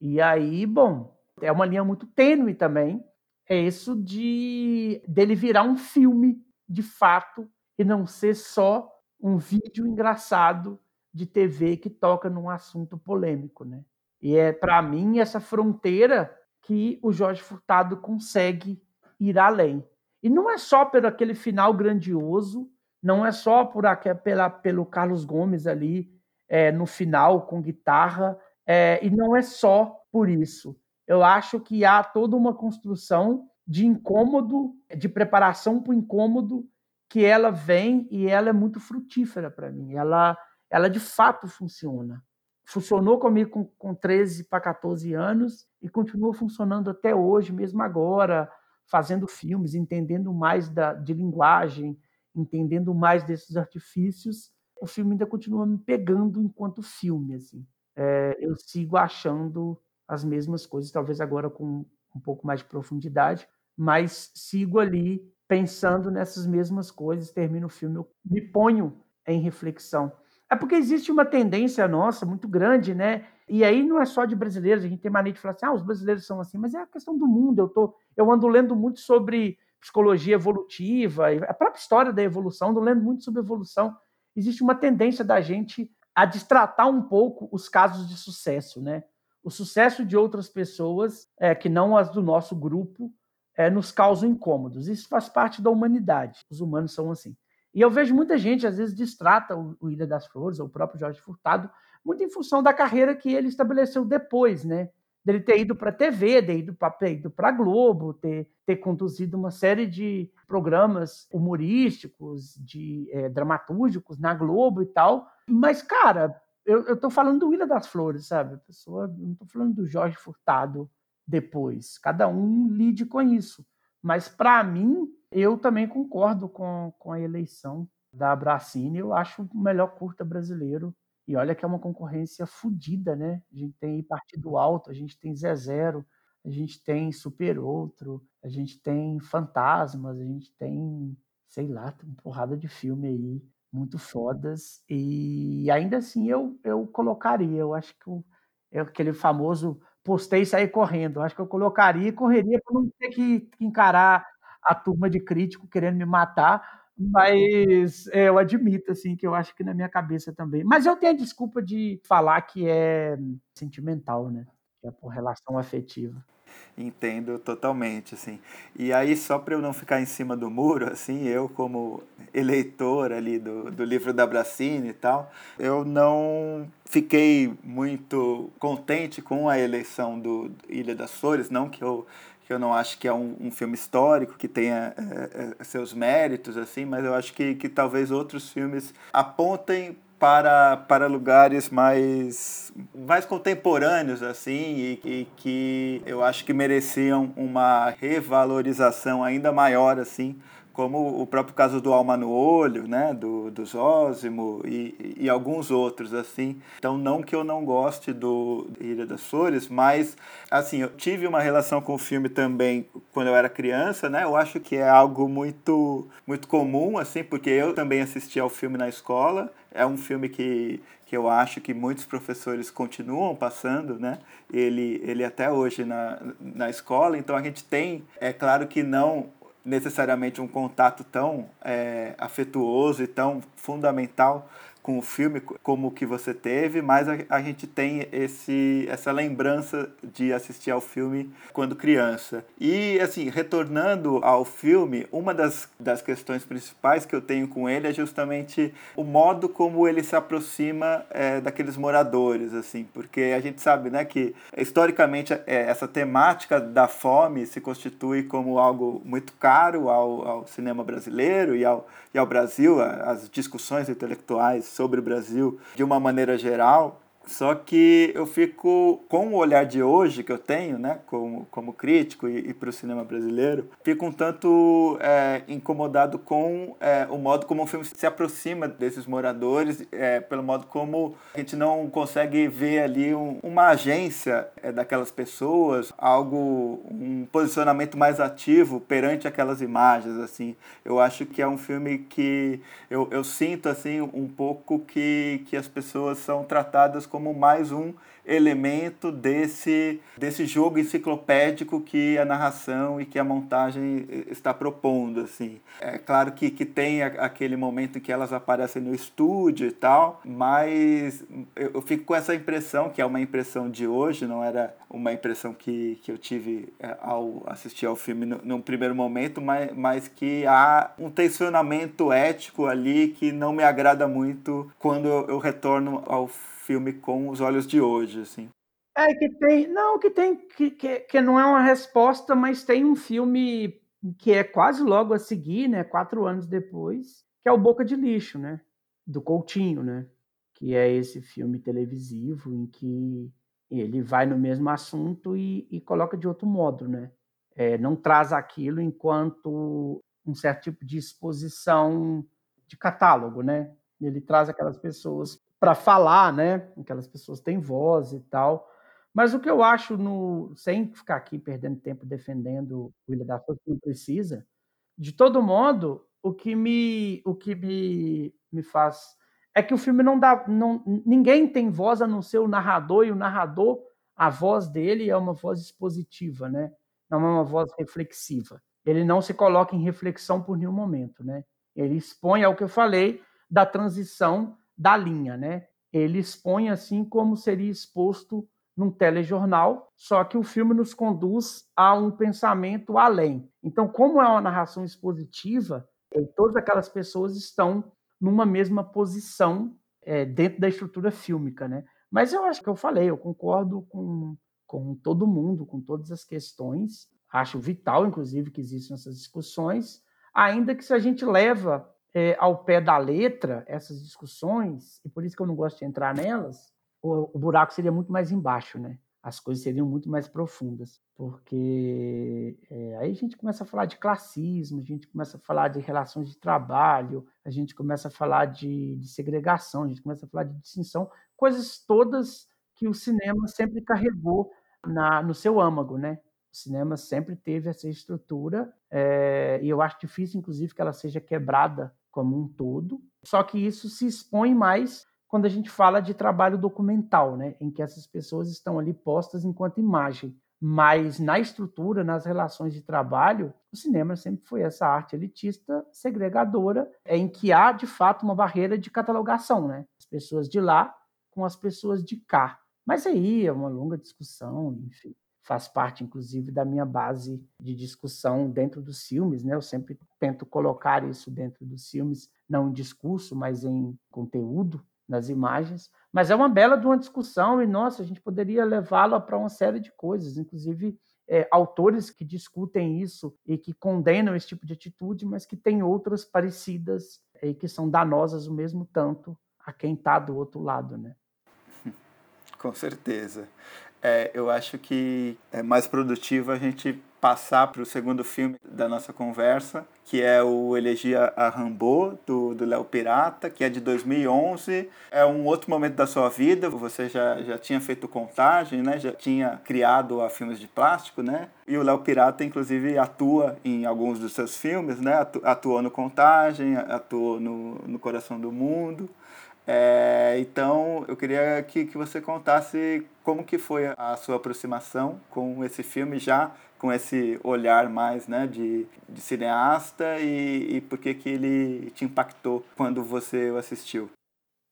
E aí, bom, é uma linha muito tênue também, é isso de dele virar um filme de fato e não ser só um vídeo engraçado de TV que toca num assunto polêmico, né? E é para mim essa fronteira que o Jorge Furtado consegue ir além. E não é só pelo aquele final grandioso, não é só por aquele, pela, pelo Carlos Gomes ali é, no final com guitarra, é, e não é só por isso. Eu acho que há toda uma construção de incômodo, de preparação para o incômodo, que ela vem e ela é muito frutífera para mim. Ela, ela de fato funciona. Funcionou comigo com, com 13 para 14 anos e continua funcionando até hoje, mesmo agora, fazendo filmes, entendendo mais da, de linguagem, entendendo mais desses artifícios. O filme ainda continua me pegando enquanto filme. Assim. É, eu sigo achando as mesmas coisas, talvez agora com um pouco mais de profundidade, mas sigo ali pensando nessas mesmas coisas, termino o filme, eu me ponho em reflexão. É porque existe uma tendência nossa muito grande, né? E aí não é só de brasileiros, a gente tem mania de falar assim, ah, os brasileiros são assim, mas é a questão do mundo. Eu, tô, eu ando lendo muito sobre psicologia evolutiva, a própria história da evolução, ando lendo muito sobre evolução. Existe uma tendência da gente a destratar um pouco os casos de sucesso, né? O sucesso de outras pessoas, é, que não as do nosso grupo, é, nos causam incômodos. Isso faz parte da humanidade. Os humanos são assim. E eu vejo muita gente, às vezes, distrata o, o Ilha das Flores, ou o próprio Jorge Furtado, muito em função da carreira que ele estabeleceu depois, né? Dele ter ido para a TV, ter ido para a Globo, ter, ter conduzido uma série de programas humorísticos, de é, dramatúrgicos na Globo e tal. Mas, cara, eu, tô falando do Ilha das Flores, sabe? Pessoa, não tô falando do Jorge Furtado depois. Cada um lide com isso. Mas, para mim, eu também concordo com, com a eleição da Bracine. Eu acho o melhor curta brasileiro. E olha que é uma concorrência fodida, né? A gente tem Partido Alto, a gente tem Zé Zero, a gente tem Super Outro, a gente tem Fantasmas, a gente tem, sei lá, tem uma porrada de filme aí muito fodas. E ainda assim eu, eu colocaria, eu acho que o, é aquele famoso postei e sair correndo. Eu acho que eu colocaria e correria para não ter que, encarar a turma de crítico querendo me matar. Mas é, eu admito assim que eu acho que na minha cabeça também. Mas eu tenho a desculpa de falar que é sentimental, né? Que é por relação afetiva. Entendo totalmente, assim. E aí, só para eu não ficar em cima do muro, assim, eu como eleitor ali do, do livro da Bracine e tal, eu não fiquei muito contente com a eleição do Ilha das Flores, não que eu eu não acho que é um, um filme histórico que tenha é, é, seus méritos assim mas eu acho que, que talvez outros filmes apontem para, para lugares mais, mais contemporâneos assim e, e, que eu acho que mereciam uma revalorização ainda maior assim como o próprio caso do Alma no Olho, né, do, do Zósimo e, e alguns outros, assim. Então, não que eu não goste do Ilha das Flores, mas, assim, eu tive uma relação com o filme também quando eu era criança, né, eu acho que é algo muito, muito comum, assim, porque eu também assisti ao filme na escola, é um filme que, que eu acho que muitos professores continuam passando, né? Ele, ele até hoje na, na escola, então a gente tem, é claro que não necessariamente um contato tão é, afetuoso e tão fundamental com o filme como que você teve, mas a, a, gente tem esse, essa lembrança de assistir ao filme quando criança. E, assim, retornando ao filme, uma das, das questões principais que eu tenho com ele é justamente o modo como ele se aproxima é, daqueles moradores, assim, porque a gente sabe, né, que historicamente é, essa temática da fome se constitui como algo muito caro ao, ao cinema brasileiro e ao, e ao Brasil, as discussões intelectuais sobre o Brasil de uma maneira geral Só que eu fico, com o olhar de hoje que eu tenho, né, como, como crítico e, e para o cinema brasileiro, fico um tanto é, incomodado com é, o modo como o filme se aproxima desses moradores, é, pelo modo como a gente não consegue ver ali um, uma agência é, daquelas pessoas, algo, um posicionamento mais ativo perante aquelas imagens, assim. Eu acho que é um filme que eu, eu sinto, assim, um pouco que, que as pessoas são tratadas como mais um elemento desse, desse jogo enciclopédico que a narração e que a montagem está propondo. Assim. É claro que, que tem aquele momento em que elas aparecem no estúdio e tal, mas eu, eu fico com essa impressão, que é uma impressão de hoje, não era uma impressão que, que eu tive é, ao assistir ao filme no, num primeiro momento, mas, mas que há um tensionamento ético ali que não me agrada muito quando eu, eu retorno ao com os olhos de hoje, assim. É que tem, não, que tem que, que, que não é uma resposta, mas tem um filme que é quase logo a seguir, né, quatro anos depois, que é o Boca de Lixo, né, do Coutinho, né, que é esse filme televisivo em que ele vai no mesmo assunto e, e coloca de outro modo, né, é, não traz aquilo enquanto um certo tipo de exposição de catálogo, né, ele traz aquelas pessoas para falar, né? Aquelas pessoas têm voz e tal. Mas o que eu acho, no, sem ficar aqui perdendo tempo defendendo o Ilha da Força, não precisa, de todo modo, o que me, o que me, me faz é que o filme não dá. Não, ninguém tem voz a não ser o narrador, e o narrador, a voz dele é uma voz expositiva, né? Não é uma voz reflexiva. Ele não se coloca em reflexão por nenhum momento, né? Ele expõe ao que eu falei da transição da linha, né? Ele expõe assim como seria exposto num telejornal, só que o filme nos conduz a um pensamento além. Então, como é uma narração expositiva, é, todas aquelas pessoas estão numa mesma posição é, dentro da estrutura fílmica, né? Mas eu acho que eu falei, eu concordo com, com todo mundo, com todas as questões. Acho vital, inclusive, que existam essas discussões, ainda que se a gente leva é, ao pé da letra essas discussões, e por isso que eu não gosto de entrar nelas, o, o buraco seria muito mais embaixo, né? As coisas seriam muito mais profundas, porque é, aí a gente começa a falar de classismo, a gente começa a falar de relações de trabalho, a gente começa a falar de, de segregação, a gente começa a falar de distinção, coisas todas que o cinema sempre carregou na, no seu âmago, né? O cinema sempre teve essa estrutura é, e eu acho difícil, inclusive, que ela seja quebrada como um todo. Só que isso se expõe mais quando a gente fala de trabalho documental, né, em que essas pessoas estão ali postas enquanto imagem. Mas na estrutura, nas relações de trabalho, o cinema sempre foi essa arte elitista, segregadora, em que há de fato uma barreira de catalogação, né? As pessoas de lá com as pessoas de cá. Mas aí é uma longa discussão, enfim faz parte, inclusive, da minha base de discussão dentro dos filmes. Né? Eu sempre tento colocar isso dentro dos filmes, não em discurso, mas em conteúdo, nas imagens. Mas é uma bela de uma discussão e, nossa, a gente poderia levá-la para uma série de coisas, inclusive é, autores que discutem isso e que condenam esse tipo de atitude, mas que têm outras parecidas e que são danosas o mesmo tanto a quem está do outro lado, né? Com certeza. É, eu acho que é mais produtivo a gente passar para o segundo filme da nossa conversa, que é o Elegia a Rambo, do Léo Pirata, que é de 2011. É um outro momento da sua vida, você já, já tinha feito contagem, né? já tinha criado a filmes de plástico, né? E o Léo Pirata, inclusive, atua em alguns dos seus filmes, né? Atuou no Contagem, atuou no, no Coração do Mundo. É, então, eu queria que, que você contasse como que foi a sua aproximação com esse filme, já com esse olhar mais né, de, de cineasta e, e por que, que ele te impactou quando você o assistiu.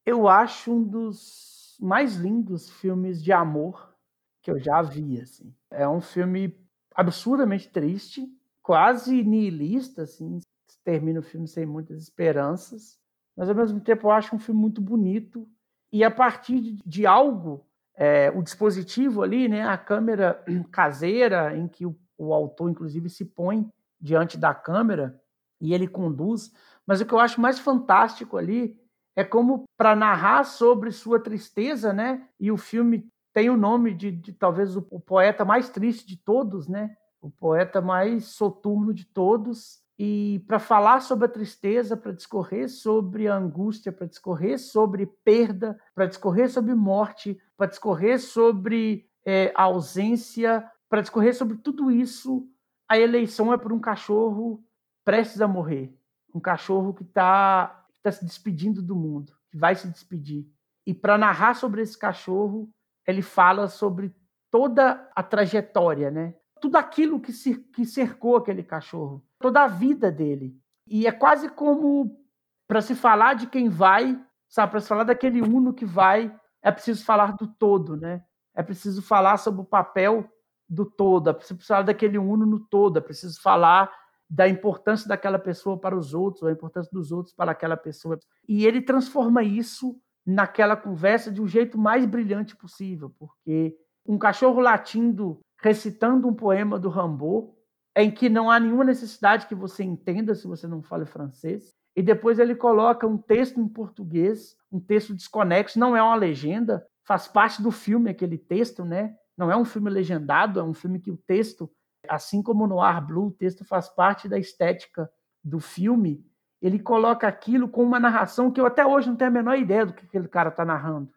Eu acho um dos mais lindos filmes de amor que eu já vi. Assim. É um filme absurdamente triste, quase nihilista, assim, termina o filme sem muitas esperanças mas ao mesmo tempo eu acho um filme muito bonito. E a partir de, algo, é, o dispositivo ali, né, a câmera caseira, em que o, o autor, inclusive, se põe diante da câmera e ele conduz. Mas o que eu acho mais fantástico ali é como para narrar sobre sua tristeza, né? E o filme tem o nome de, de talvez o, o, poeta mais triste de todos, né? O poeta mais soturno de todos. E para falar sobre a tristeza, para discorrer sobre a angústia, para discorrer sobre perda, para discorrer sobre morte, para discorrer sobre é, ausência, para discorrer sobre tudo isso, a eleição é por um cachorro prestes a morrer. Um cachorro que está tá se despedindo do mundo, que vai se despedir. E para narrar sobre esse cachorro, ele fala sobre toda a trajetória, né? Tudo aquilo que, que cercou aquele cachorro, toda a vida dele. E é quase como para se falar de quem vai, sabe, para se falar daquele uno que vai, é preciso falar do todo, né? É preciso falar sobre o papel do todo, é preciso falar daquele uno no todo, é preciso falar da importância daquela pessoa para os outros, a importância dos outros para aquela pessoa. E ele transforma isso naquela conversa de um jeito mais brilhante possível, porque um cachorro latindo, recitando um poema do Rambaud, em que não há nenhuma necessidade que você entenda se você não fala francês, e depois ele coloca um texto em português, um texto desconexo, não é uma legenda, faz parte do filme aquele texto, né? Não é um filme legendado, é um filme que o texto, assim como no Ar Blue, o texto faz parte da estética do filme. Ele coloca aquilo com uma narração que eu até hoje não tenho a menor ideia do que aquele cara está narrando.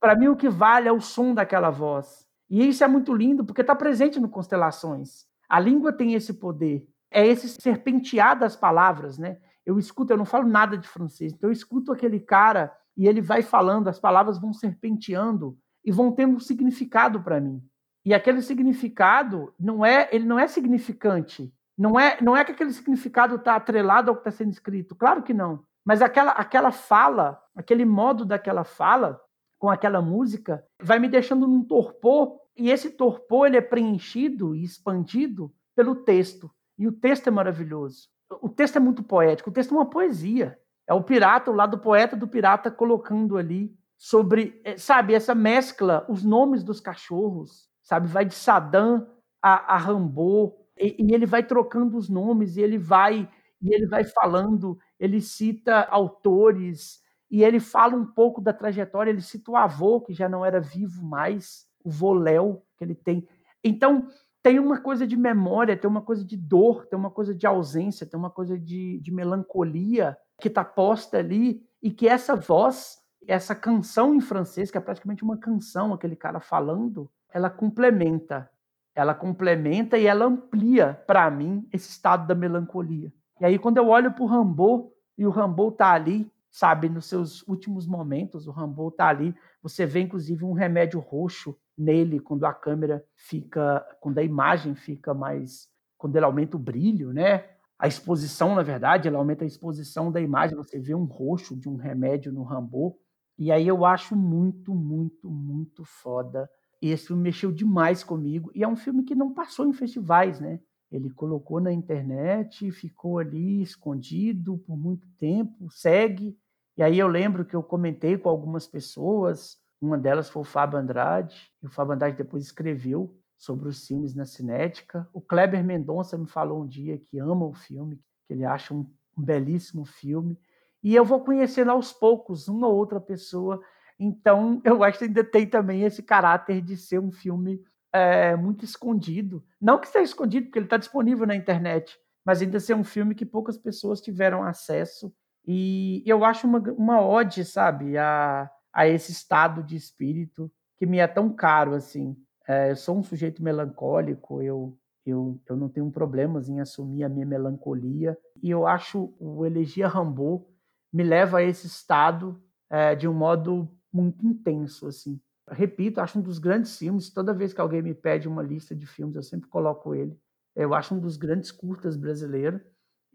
Para mim, o que vale é o som daquela voz. E isso é muito lindo porque está presente no Constelações. A língua tem esse poder. É esse serpentear das palavras, né? Eu escuto, eu não falo nada de francês, então eu escuto aquele cara e ele vai falando, as palavras vão serpenteando e vão tendo um significado para mim. E aquele significado não é, ele não é significante. Não é, não é que aquele significado está atrelado ao que está sendo escrito. Claro que não. Mas aquela, aquela fala, aquele modo daquela fala, com aquela música, vai me deixando num torpor. E esse torpor ele é preenchido e expandido pelo texto. E o texto é maravilhoso. O texto é muito poético. O texto é uma poesia. É o pirata, o lado poeta do pirata colocando ali sobre, eh, sabe, essa mescla, os nomes dos cachorros, sabe, vai de Saddam a, a Rambo, e, e, ele vai trocando os nomes, e ele vai e ele vai falando, ele cita autores, e ele fala um pouco da trajetória, ele cita o avô, que já não era vivo mais, o Voléu que ele tem. Então, tem uma coisa de memória, tem uma coisa de dor, tem uma coisa de ausência, tem uma coisa de, de melancolia que está posta ali, e que essa voz essa canção em francês, que é praticamente uma canção, aquele cara falando, ela complementa. Ela complementa e ela amplia, para mim, esse estado da melancolia. E aí, quando eu olho para o Rambo, e o Rambo tá ali, sabe, nos seus últimos momentos, o Rambo tá ali, você vê, inclusive, um remédio roxo nele, quando a câmera fica, quando a imagem fica mais, quando ele aumenta o brilho, né? A exposição, na verdade, ela aumenta a exposição da imagem, você vê um roxo de um remédio no Rambo, e aí eu acho muito, muito, muito foda. Esse filme mexeu demais comigo. E é um filme que não passou em festivais, né? Ele colocou na internet, ficou ali escondido por muito tempo, segue. E aí eu lembro que eu comentei com algumas pessoas, uma delas foi o Fábio Andrade, e o Fábio Andrade depois escreveu sobre os filmes na Cinética. O Kleber Mendonça me falou um dia que ama o filme, que ele acha um, belíssimo filme. E eu vou conhecendo aos poucos uma ou outra pessoa. Então, eu acho que ainda tem também esse caráter de ser um filme é, muito escondido. Não que seja escondido, porque ele está disponível na internet, mas ainda ser um filme que poucas pessoas tiveram acesso. E eu acho uma, uma ode, sabe, a, a esse estado de espírito que me é tão caro assim. É, eu sou um sujeito melancólico, eu, eu, eu não tenho problemas em assumir a minha melancolia. E eu acho o Elegia Rambo me leva a esse estado é, de um modo muito intenso, assim. Repito, acho um dos grandes filmes. Toda vez que alguém me pede uma lista de filmes, eu sempre coloco ele. Eu acho um dos grandes curtas brasileiros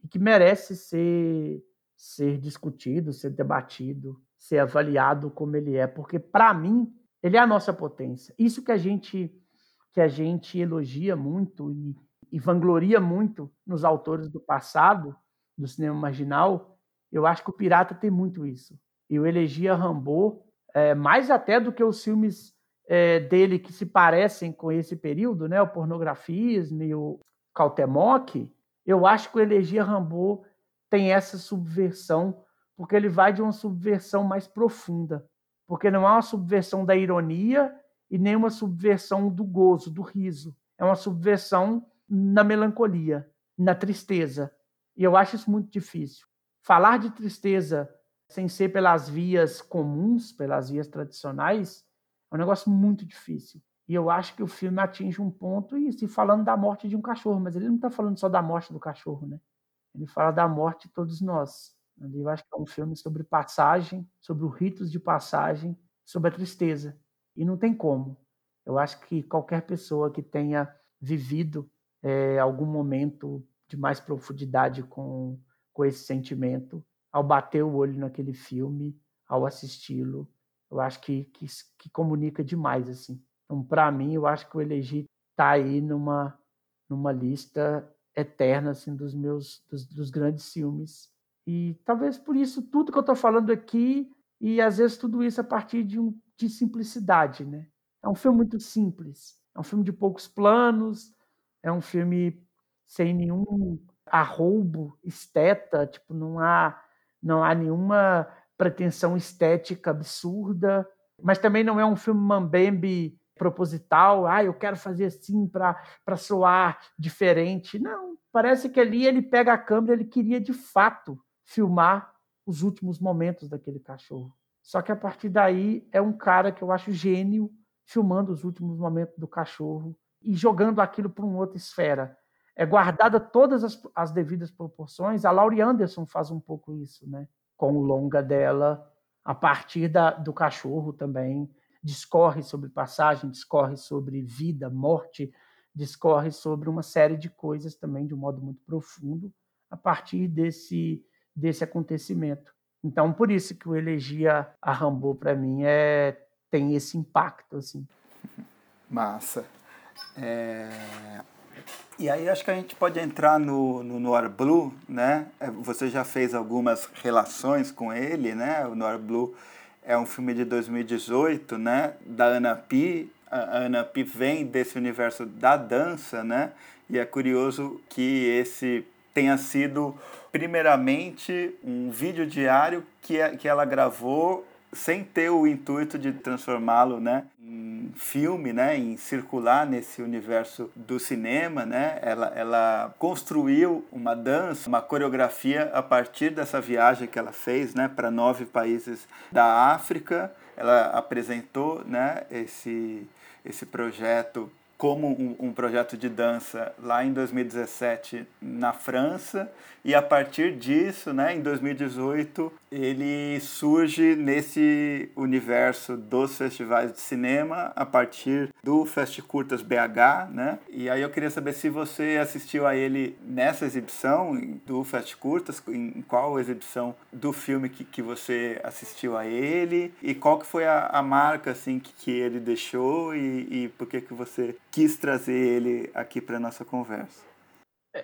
e que merece ser ser discutido, ser debatido, ser avaliado como ele é, porque para mim ele é a nossa potência. Isso que a gente que a gente elogia muito e, e vangloria muito nos autores do passado do cinema marginal eu acho que o Pirata tem muito isso. Eu elegia Rambo, é, mais até do que os filmes é, dele que se parecem com esse período, né? o pornografismo e o Cautemoc, eu acho que o Elegia Rambo tem essa subversão, porque ele vai de uma subversão mais profunda. Porque não é uma subversão da ironia e nem uma subversão do gozo, do riso. É uma subversão na melancolia, na tristeza. E eu acho isso muito difícil. Falar de tristeza sem ser pelas vias comuns, pelas vias tradicionais, é um negócio muito difícil. E eu acho que o filme atinge um ponto, e se falando da morte de um cachorro, mas ele não está falando só da morte do cachorro, né? Ele fala da morte de todos nós. Eu acho que é um filme sobre passagem, sobre os ritos de passagem, sobre a tristeza. E não tem como. Eu acho que qualquer pessoa que tenha vivido é, algum momento de mais profundidade com, com esse sentimento, ao bater o olho naquele filme, ao assisti-lo, eu acho que, que, que comunica demais. assim. Então, para mim, eu acho que o Elegi está aí numa, numa lista eterna assim, dos meus dos, dos grandes filmes e talvez por isso tudo que eu estou falando aqui, e às vezes tudo isso a partir de, um, de simplicidade. Né? É um filme muito simples, é um filme de poucos planos, é um filme sem nenhum arroubo esteta, tipo, não há, não há nenhuma pretensão estética absurda, mas também não é um filme mambembe proposital, ah, eu quero fazer assim para soar diferente. Não, parece que ali ele pega a câmera, ele queria de fato filmar os últimos momentos daquele cachorro. Só que a partir daí é um cara que eu acho gênio filmando os últimos momentos do cachorro e jogando aquilo para uma outra esfera. É guardada todas as, as devidas proporções. A Laurie Anderson faz um pouco isso, né? Com o longa dela, a partir da, do cachorro também. Discorre sobre passagem, discorre sobre vida, morte, discorre sobre uma série de coisas também de um modo muito profundo a partir desse desse acontecimento. Então, por isso que o Elegia a Rambo, para mim, é, tem esse impacto. Assim. Massa. É... E aí acho que a gente pode entrar no, no Noir Blue, né? É, você já fez algumas relações com ele, né? O Noir Blue é um filme de 2018, né? Da Ana Pi. A Ana Pi vem desse universo da dança, né? E é curioso que esse tenha sido primeiramente um vídeo diário que, é, que ela gravou sem ter o intuito de transformá-lo né, em filme, né, em circular nesse universo do cinema. Né? Ela, ela construiu uma dança, uma coreografia a partir dessa viagem que ela fez né, para nove países da África. Ela apresentou né, esse, esse projeto como um, um, projeto de dança lá em 2017 na França e a partir disso, né, em 2018, ele surge nesse universo dos festivais de cinema a partir do Fest Curtas BH, né? E aí eu queria saber se você assistiu a ele nessa exibição do Fest Curtas, em qual exibição do filme que, que você assistiu a ele e qual que foi a, a marca assim que, que ele deixou e, e por que que você quis trazer ele aqui para nossa conversa.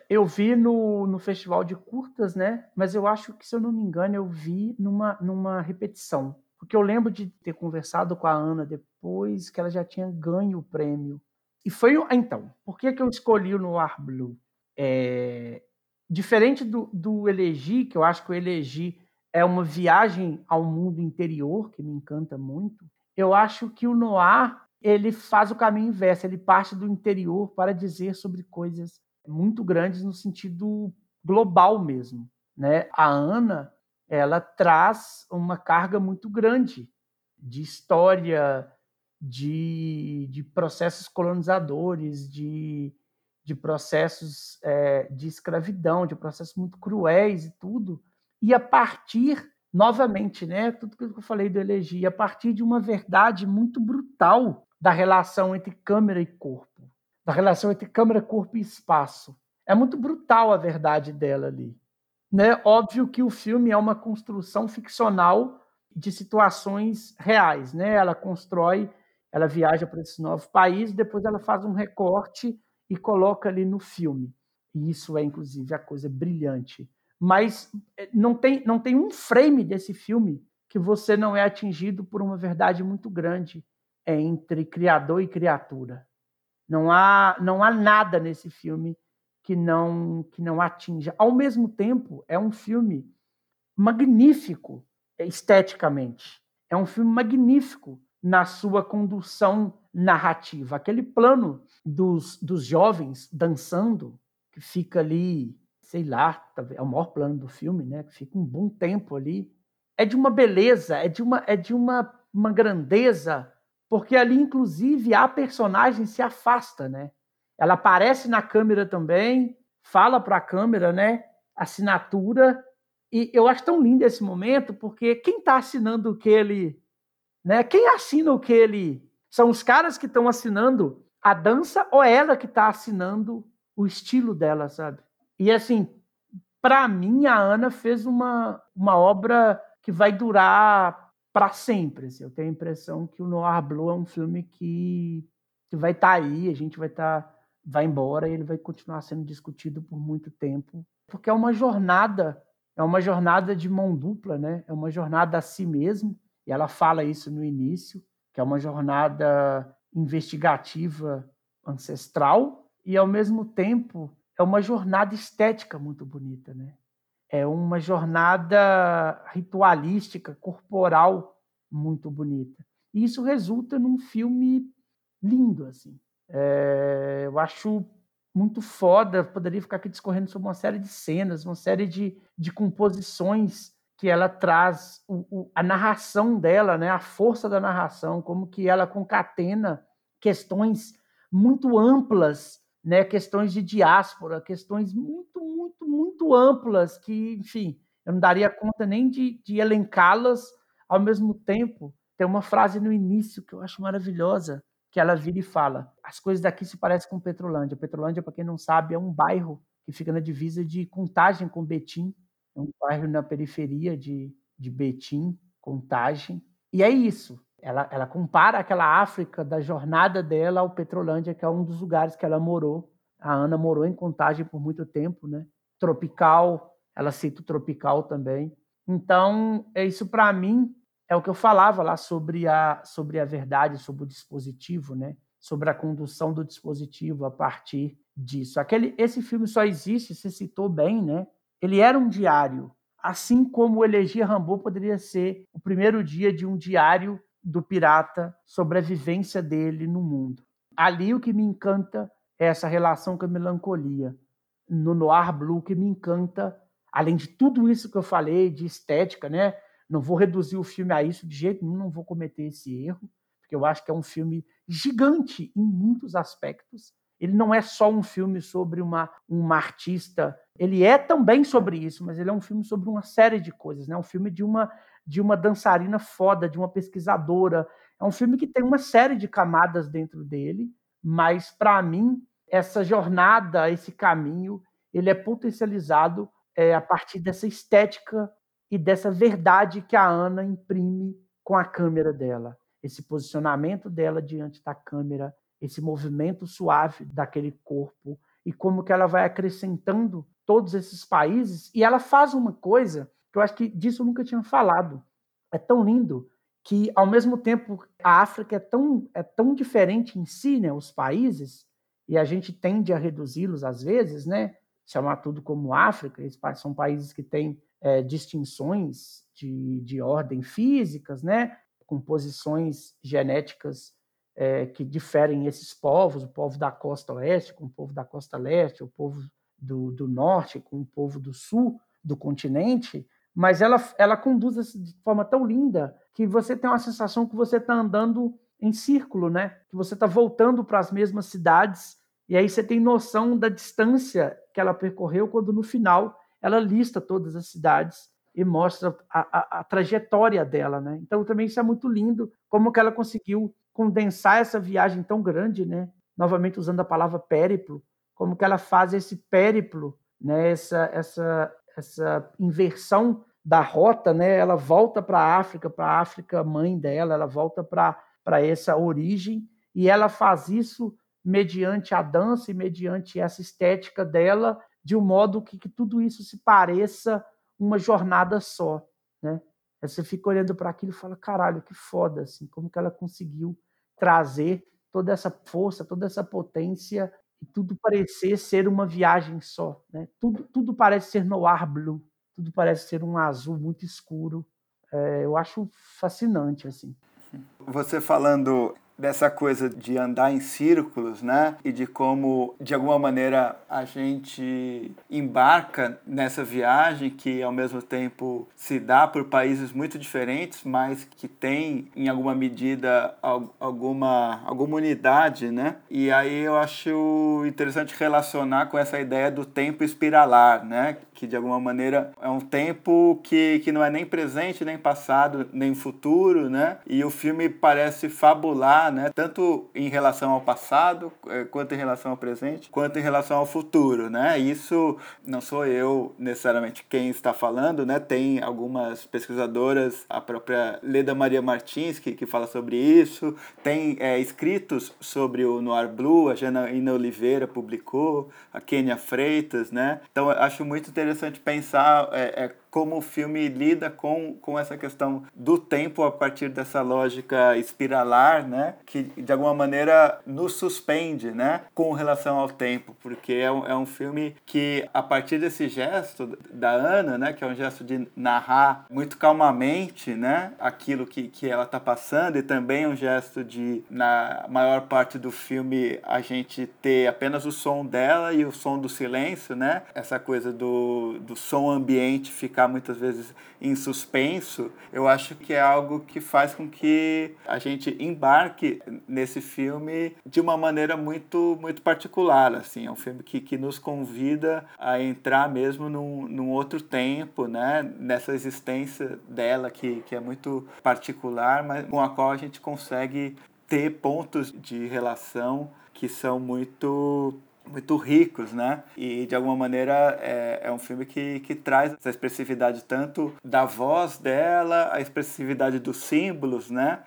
Eu vi no, no festival de curtas, né? Mas eu acho que, se eu não me engano, eu vi numa, numa repetição. Porque eu lembro de ter conversado com a Ana depois que ela já tinha ganho o prêmio. E foi. Então, por que, que eu escolhi o Noir Blue? É, diferente do, do Elegi, que eu acho que o Elegi é uma viagem ao mundo interior, que me encanta muito, eu acho que o Noir ele faz o caminho inverso, ele parte do interior para dizer sobre coisas muito grandes no sentido global mesmo. Né? A Ana ela traz uma carga muito grande de história, de, de processos colonizadores, de, de processos é, de escravidão, de processos muito cruéis e tudo. E a partir, novamente, né, tudo que eu falei do elegia, a partir de uma verdade muito brutal da relação entre câmera e corpo, da relação entre câmera, corpo e espaço. É muito brutal a verdade dela ali. Né? Óbvio que o filme é uma construção ficcional de situações reais. Né? Ela constrói, ela viaja para esse novo país, depois ela faz um recorte e coloca ali no filme. E isso é, inclusive, a coisa brilhante. Mas eh, não tem, não tem um frame desse filme que você não é atingido por uma verdade muito grande entre criador e criatura. Não há, não há nada nesse filme que não que não atinja. Ao mesmo tempo, é um filme magnífico esteticamente. É um filme magnífico na sua condução narrativa. Aquele plano dos, dos jovens dançando, que fica ali, sei lá, é o maior plano do filme, né? Que fica um bom tempo ali. É de uma beleza, é de uma, é de uma, uma grandeza, porque ali, inclusive, a personagem se afasta, né? Ela aparece na câmera também, fala para a câmera, né? Assinatura. E eu acho tão lindo esse momento, porque quem está assinando o que ele. Né? Quem assina o que ele. São os caras que estão assinando a dança ou ela que está assinando o estilo dela, sabe? E assim, para mim, a Ana fez uma, uma obra que vai durar para sempre. Assim. Eu tenho a impressão que o Noir Blue é um filme que, que vai estar tá aí, a gente vai estar. Tá vai embora e ele vai continuar sendo discutido por muito tempo, porque é uma jornada, é uma jornada de mão dupla, né? É uma jornada a si mesmo, e ela fala isso no início, que é uma jornada investigativa ancestral e ao mesmo tempo é uma jornada estética muito bonita, né? É uma jornada ritualística, corporal muito bonita. E isso resulta num filme lindo, assim. É, eu acho muito foda, poderia ficar aqui discorrendo sobre uma série de cenas, uma série de, de composições que ela traz, o, o, a narração dela, né, a força da narração, como que ela concatena questões muito amplas, né, questões de diáspora, questões muito, muito, muito amplas que, enfim, eu não daria conta nem de, de elencá-las ao mesmo tempo. Tem uma frase no início que eu acho maravilhosa, que ela vira e fala: as coisas daqui se parecem com Petrolândia. Petrolândia, para quem não sabe, é um bairro que fica na divisa de Contagem com Betim, é um bairro na periferia de, de Betim, Contagem. E é isso. Ela, ela compara aquela África da jornada dela ao Petrolândia, que é um dos lugares que ela morou. A Ana morou em Contagem por muito tempo, né? Tropical, ela cita o tropical também. Então, é isso para mim é o que eu falava lá sobre a, sobre a verdade, sobre o dispositivo, né? sobre a condução do dispositivo a partir disso. Aquele, esse filme só existe, você citou bem, né? Ele era um diário, assim como o Elegia Rambo poderia ser o primeiro dia de um diário do pirata sobre a vivência dele no mundo. Ali o que me encanta é essa relação com a melancolia. No Noir Blue, que me encanta, além de tudo isso que eu falei, de estética, né? Não vou reduzir o filme a isso de jeito nenhum, não vou cometer esse erro, porque eu acho que é um filme gigante em muitos aspectos. Ele não é só um filme sobre uma, uma artista, ele é também sobre isso, mas ele é um filme sobre uma série de coisas, né? Um filme de uma de uma dançarina foda, de uma pesquisadora. É um filme que tem uma série de camadas dentro dele, mas para mim essa jornada, esse caminho, ele é potencializado é, a partir dessa estética e dessa verdade que a Ana imprime com a câmera dela. Esse posicionamento dela diante da câmera, esse movimento suave daquele corpo e como que ela vai acrescentando todos esses países e ela faz uma coisa que eu acho que disso eu nunca tinha falado. É tão lindo que ao mesmo tempo a África é tão é tão diferente em si, né, os países, e a gente tende a reduzi-los às vezes, né, chamar tudo como África, são países que têm é, distinções de, de ordem físicas, né? composições genéticas é, que diferem esses povos, o povo da costa oeste com o povo da costa leste, o povo do, do norte com o povo do sul do continente, mas ela, ela conduz de forma tão linda que você tem uma sensação que você está andando em círculo, né? que você está voltando para as mesmas cidades, e aí você tem noção da distância que ela percorreu, quando no final ela lista todas as cidades e mostra a, a, a, trajetória dela, né? Então também isso é muito lindo, como que ela conseguiu condensar essa viagem tão grande, né? Novamente usando a palavra périplo, como que ela faz esse périplo, né? Essa essa essa inversão da rota, né? Ela volta para a África, para a África mãe dela, ela volta para essa origem e ela faz isso mediante a dança e mediante essa estética dela de um modo que, que tudo isso se pareça uma jornada só, né? Aí você fica olhando para aquilo e fala, caralho, que foda, assim, como que ela conseguiu trazer toda essa força, toda essa potência e tudo parecer ser uma viagem só, né? Tudo, tudo parece ser no ar blue, tudo parece ser um azul muito escuro. É, eu acho fascinante assim. Você falando dessa coisa de andar em círculos, né? E de como, de alguma maneira, a gente embarca nessa viagem que, ao mesmo tempo, se dá por países muito diferentes, mas que tem, em alguma medida, alguma, alguma unidade, né? E aí eu acho interessante relacionar com essa ideia do tempo espiralar, né? Que, de alguma maneira, é um tempo que, que não é nem presente, nem passado, nem futuro, né? E o filme parece fabular né? tanto em relação ao passado, eh, quanto em relação ao presente, quanto em relação ao futuro. Né? Isso não sou eu necessariamente quem está falando, né? tem algumas pesquisadoras, a própria Leda Maria Martins, que, que fala sobre isso, tem é, escritos sobre o Noir Blue, a Janaína Oliveira publicou, a Kênia Freitas, né? Então, acho muito interessante pensar é, é, como o filme lida com, com essa questão do tempo a partir dessa lógica espiralar, né? Que de alguma maneira nos suspende, né? Com relação ao tempo, porque é um, é um filme que a partir desse gesto da Ana, né? Que é um gesto de narrar muito calmamente, né? Aquilo que, que ela está passando e também um gesto de, na maior parte do filme, a gente ter apenas o som dela e o som do silêncio, né? Essa coisa do, do som ambiente ficar muitas vezes em suspenso, eu acho que é algo que faz com que a gente embarque nesse filme de uma maneira muito muito particular, assim, é um filme que, que nos convida a entrar mesmo num, num outro tempo, né, nessa existência dela que, que é muito particular, mas com a qual a gente consegue ter pontos de relação que são muito muito ricos, né? E de alguma maneira é, é um filme que, que traz essa expressividade tanto da voz dela, a expressividade dos símbolos, né?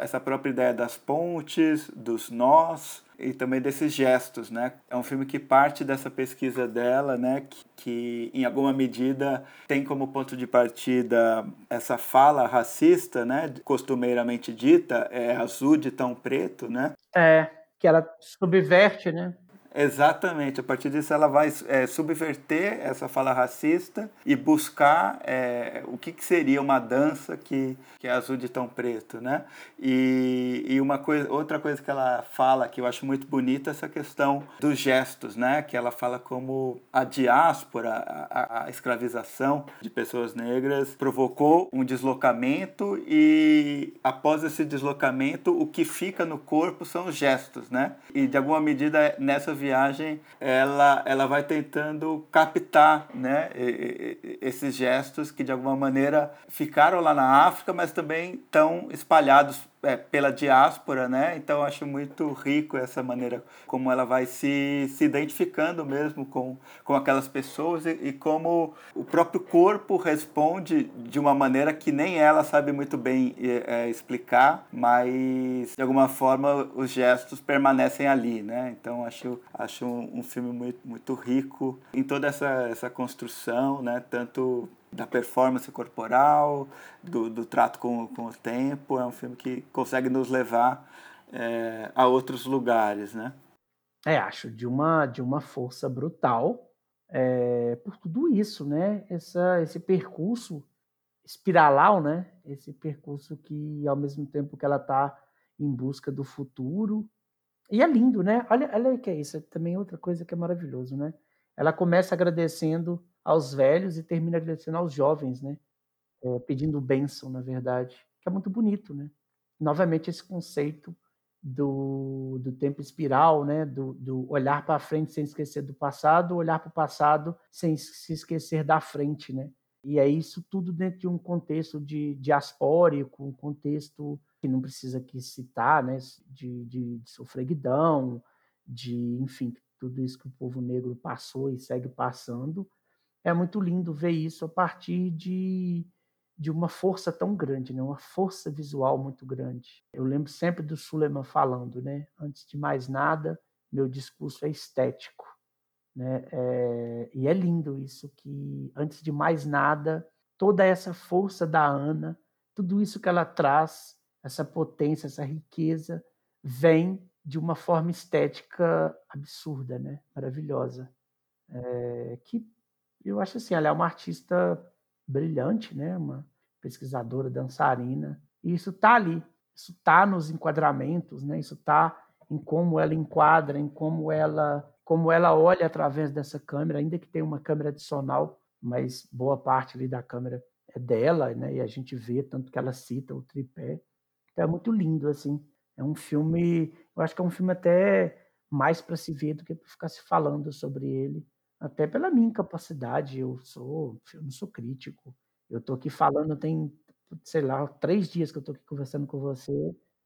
Essa própria ideia das pontes, dos nós e também desses gestos, né? É um filme que parte dessa pesquisa dela, né? Que, que em alguma medida tem como ponto de partida essa fala racista, né? Costumeiramente dita, é azul de tão preto, né? É, que ela subverte, né? Exatamente. A partir disso, ela vai é, subverter essa fala racista e buscar é, o que, que, seria uma dança que, que é azul de tão preto, né? E, e uma coisa, outra coisa que ela fala que eu acho muito bonita é essa questão dos gestos, né? Que ela fala como a diáspora, a, a escravização de pessoas negras provocou um deslocamento e após esse deslocamento, o que fica no corpo são os gestos, né? E de alguma medida nessa viagem ela, ela vai tentando captar né, esses gestos que de alguma maneira ficaram lá na África, mas também estão espalhados é, pela diáspora, né? Então acho muito rico essa maneira como ela vai se, se identificando mesmo com, com aquelas pessoas e, e como o próprio corpo responde de uma maneira que nem ela sabe muito bem é, explicar, mas de alguma forma os gestos permanecem ali, né? Então acho, acho um, um filme muito, muito rico em toda essa, essa construção, né? Tanto da performance corporal, do, do trato com, com o tempo. É um filme que consegue nos levar é, a outros lugares, né? É, acho de uma, de uma força brutal é, por tudo isso, né? Essa, esse percurso espiralal, né? Esse percurso que, ao mesmo tempo que ela está em busca do futuro, e é lindo, né? Olha, olha que é isso, é também outra coisa que é maravilhoso, né? Ela começa agradecendo aos velhos e termina agradecendo aos jovens, né? É, pedindo bênção, na verdade, que é muito bonito, né? Novamente esse conceito do, do tempo espiral, né? Do, do olhar para frente sem esquecer do passado, olhar para o passado sem se esquecer da frente, né? E é isso tudo dentro de um contexto de diaspórico, um contexto que não precisa aqui citar, né? De, de, de sofreguidão, de, enfim, tudo isso que o povo negro passou e segue passando, é muito lindo ver isso a partir de, de uma força tão grande, né? uma força visual muito grande. Eu lembro sempre do Suleiman falando, né? antes de mais nada, meu discurso é estético. Né? É, e é lindo isso, que antes de mais nada, toda essa força da Ana, tudo isso que ela traz, essa potência, essa riqueza, vem de uma forma estética absurda, né? maravilhosa. É, que Eu acho assim, ela é uma artista brilhante, né? Uma pesquisadora, dançarina. E isso está ali, isso está nos enquadramentos, né? Isso está em como ela enquadra, em como ela como ela olha através dessa câmera, ainda que tenha uma câmera adicional, mas boa parte ali da câmera é dela, né? E a gente vê tanto que ela cita o tripé. Então é muito lindo assim. É um filme, eu acho que é um filme até mais para se ver do que para ficar se falando sobre ele, até pela minha incapacidade. Eu sou, eu não sou crítico. Eu estou aqui falando tem, sei lá, três dias que eu estou aqui conversando com você,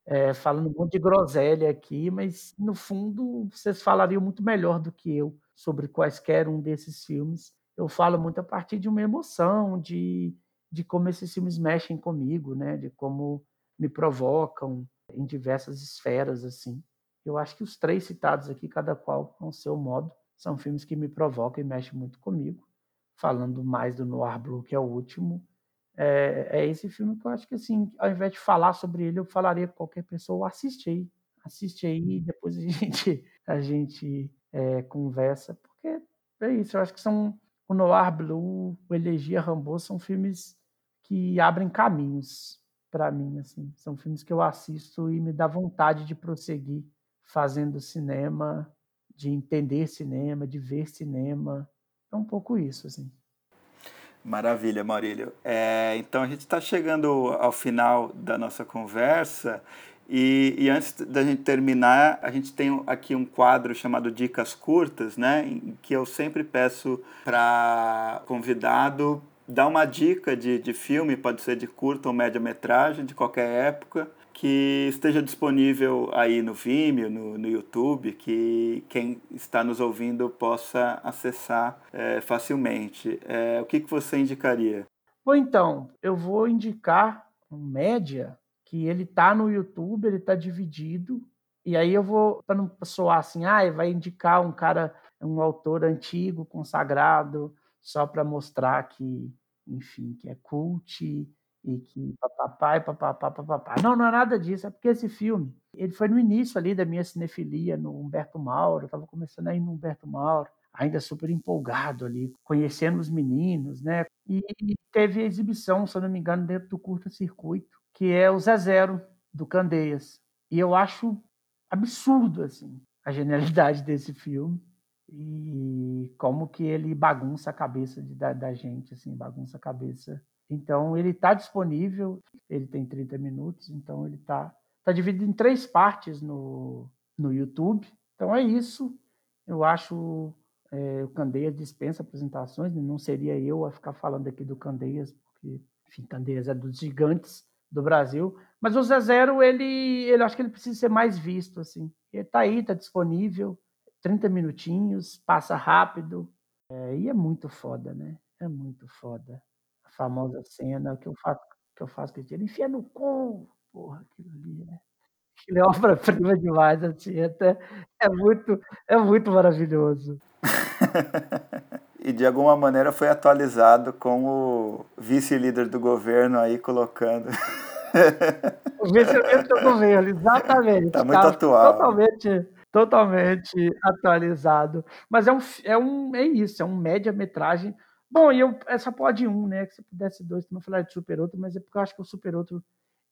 é, falando um monte de groselha aqui, mas no fundo vocês falariam muito melhor do que eu sobre quaisquer um desses filmes. Eu falo muito a partir de uma emoção, de, de como esses filmes mexem comigo, né? De como me provocam em diversas esferas assim. Eu acho que os três citados aqui, cada qual com seu modo, são filmes que me provocam e mexem muito comigo. Falando mais do Noir Blue, que é o último, é, é, esse filme que eu acho que, assim, ao invés de falar sobre ele, eu falaria para qualquer pessoa, assiste aí, assiste aí, depois a gente, a gente é, conversa, porque é isso, eu acho que são o Noir Blue, o Elegia Rambo, são filmes que abrem caminhos para mim, assim, são filmes que eu assisto e me dá vontade de prosseguir fazendo cinema, de entender cinema, de ver cinema. É um pouco isso, assim. Maravilha, Maurílio. É, então a gente está chegando ao final da nossa conversa e, e, antes da gente terminar, a gente tem aqui um quadro chamado Dicas Curtas, né? Em que eu sempre peço para convidado dar uma dica de, de filme, pode ser de curta ou média-metragem, de qualquer época, que esteja disponível aí no Vimeo, no, no YouTube, que quem está nos ouvindo possa acessar é, facilmente. É, o que, que você indicaria? Bom, então, eu vou indicar um média que ele está no YouTube, ele está dividido, e aí eu vou, para não soar assim, ah, vai indicar um cara, um autor antigo, consagrado, só para mostrar que, enfim, que é cult e que papapá e papapá, papapá. Não, não é nada disso, é porque esse filme, ele foi no início ali da minha cinefilia no Humberto Mauro, eu estava começando aí no Humberto Mauro, ainda super empolgado ali, conhecendo os meninos, né? E teve a exibição, se eu não me engano, dentro do curta-circuito, que é o Zé Zero, do Candeias. E eu acho absurdo, assim, a genialidade desse filme e como que ele bagunça a cabeça de, da, da gente, assim, bagunça a cabeça então, ele está disponível, ele tem 30 minutos, então ele está tá dividido em três partes no, no YouTube. Então, é isso. Eu acho é, o Candeias dispensa apresentações, não seria eu a ficar falando aqui do Candeias, porque, enfim, Candeias é dos gigantes do Brasil. Mas o Zé Zero, ele, ele acho que ele precisa ser mais visto, assim. Ele está aí, está disponível, 30 minutinhos, passa rápido, é, e é muito foda, né? É muito foda famosa cena que eu faço, que eu faço que ele enfia no cu, porra, aquilo ali, né? Aquilo é obra-prima demais, assim, até, é muito, é muito maravilhoso. e de alguma maneira foi atualizado com o vice-líder do governo aí colocando. o vice-líder do governo, exatamente. Está muito atual. Totalmente, totalmente atualizado. Mas é um, é um, é isso, é um média-metragem Bom, e eu, essa pode um, né? Que se pudesse dois, também falar de Super Outro, mas é porque eu acho que o Super Outro,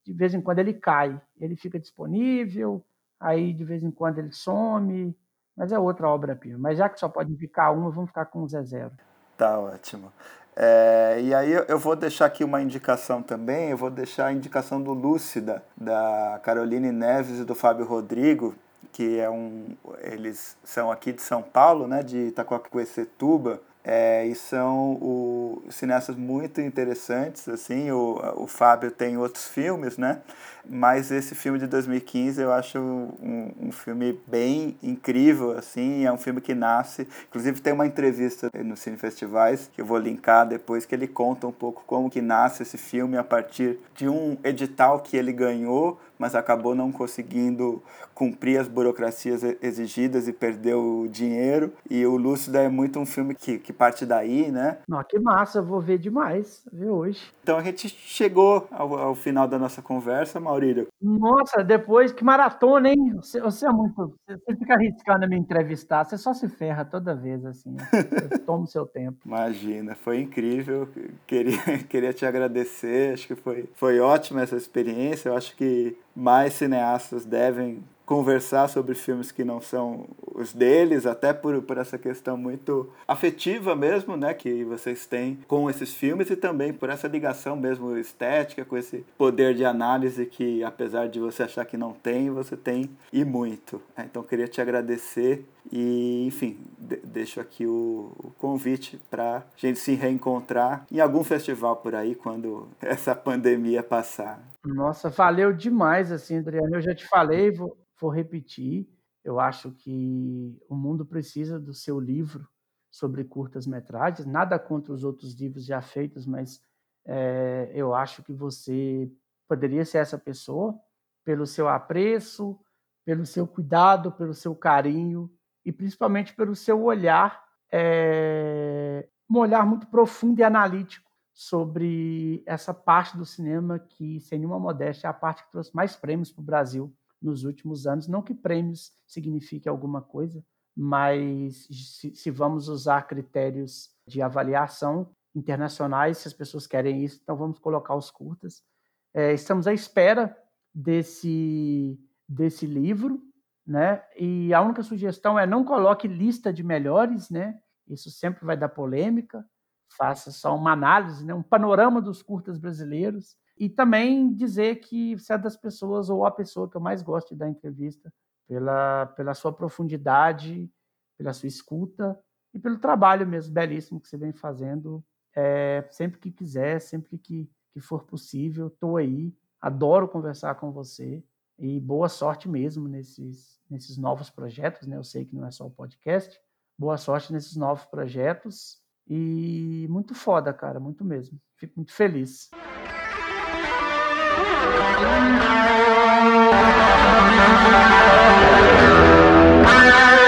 de vez em quando, ele cai. Ele fica disponível, aí de vez em quando ele some, mas é outra obra-prima. Mas já que só pode ficar um, vamos ficar com o Zé Zero. Tá ótimo. É, e aí eu vou deixar aqui uma indicação também, eu vou deixar a indicação do Lúcida, da Caroline Neves e do Fábio Rodrigo, que é um. Eles são aqui de São Paulo, né? De Itacoaquecetuba é, e são o, cineastas muito interessantes, assim, o, o Fábio tem outros filmes, né? Mas esse filme de 2015 eu acho um, um filme bem incrível, assim, é um filme que nasce, inclusive tem uma entrevista no Cine Festivais, que eu vou linkar depois, que ele conta um pouco como que nasce esse filme a partir de um edital que ele ganhou, mas acabou não conseguindo cumprir as burocracias exigidas e perder o dinheiro. E o Lúcido é muito um filme que, que parte daí, né? Não, que massa, vou ver demais, ver hoje. Então a gente chegou ao, ao final da nossa conversa, Maurílio. Nossa, depois, que maratona, hein? Você, você é muito. Você fica arriscando me entrevistar, você só se ferra toda vez, assim. Toma o seu tempo. Imagina, foi incrível. Queria, queria te agradecer, acho que foi, foi ótima essa experiência. Eu acho que mais cineastas devem conversar sobre filmes que não são os deles, até por, por essa questão muito afetiva mesmo, né, que vocês têm com esses filmes e também por essa ligação mesmo estética, com esse poder de análise que, apesar de você achar que não tem, você tem e muito. É, então, queria te agradecer e, enfim, deixo aqui o, o convite para gente se reencontrar em algum festival por aí quando essa pandemia passar. Nossa, valeu demais, assim, Adriano. Eu já te falei, vou, vou repetir. Eu acho que o mundo precisa do seu livro sobre curtas-metragens. Nada contra os outros livros já feitos, mas é, eu acho que você poderia ser essa pessoa pelo seu apreço, pelo seu cuidado, pelo seu carinho e principalmente pelo seu olhar, é, um olhar muito profundo e analítico sobre essa parte do cinema que, sem nenhuma modéstia, é a parte que trouxe mais prêmios para o Brasil nos últimos anos. Não que prêmios signifique alguma coisa, mas se, se, vamos usar critérios de avaliação internacionais, se as pessoas querem isso, então vamos colocar os curtas. É, estamos à espera desse, desse livro, né? E a única sugestão é não coloque lista de melhores, né? Isso sempre vai dar polêmica. Faça só uma análise, né? um panorama dos curtas brasileiros e também dizer que você é das pessoas ou a pessoa que eu mais gosto da entrevista pela, pela sua profundidade, pela sua escuta e pelo trabalho mesmo belíssimo que você vem fazendo. É, sempre que quiser, sempre que, que for possível, estou aí. Adoro conversar com você e boa sorte mesmo nesses, nesses novos projetos. Né? Eu sei que não é só o podcast. Boa sorte nesses novos projetos e muito foda, cara, muito mesmo. Fico muito feliz. You.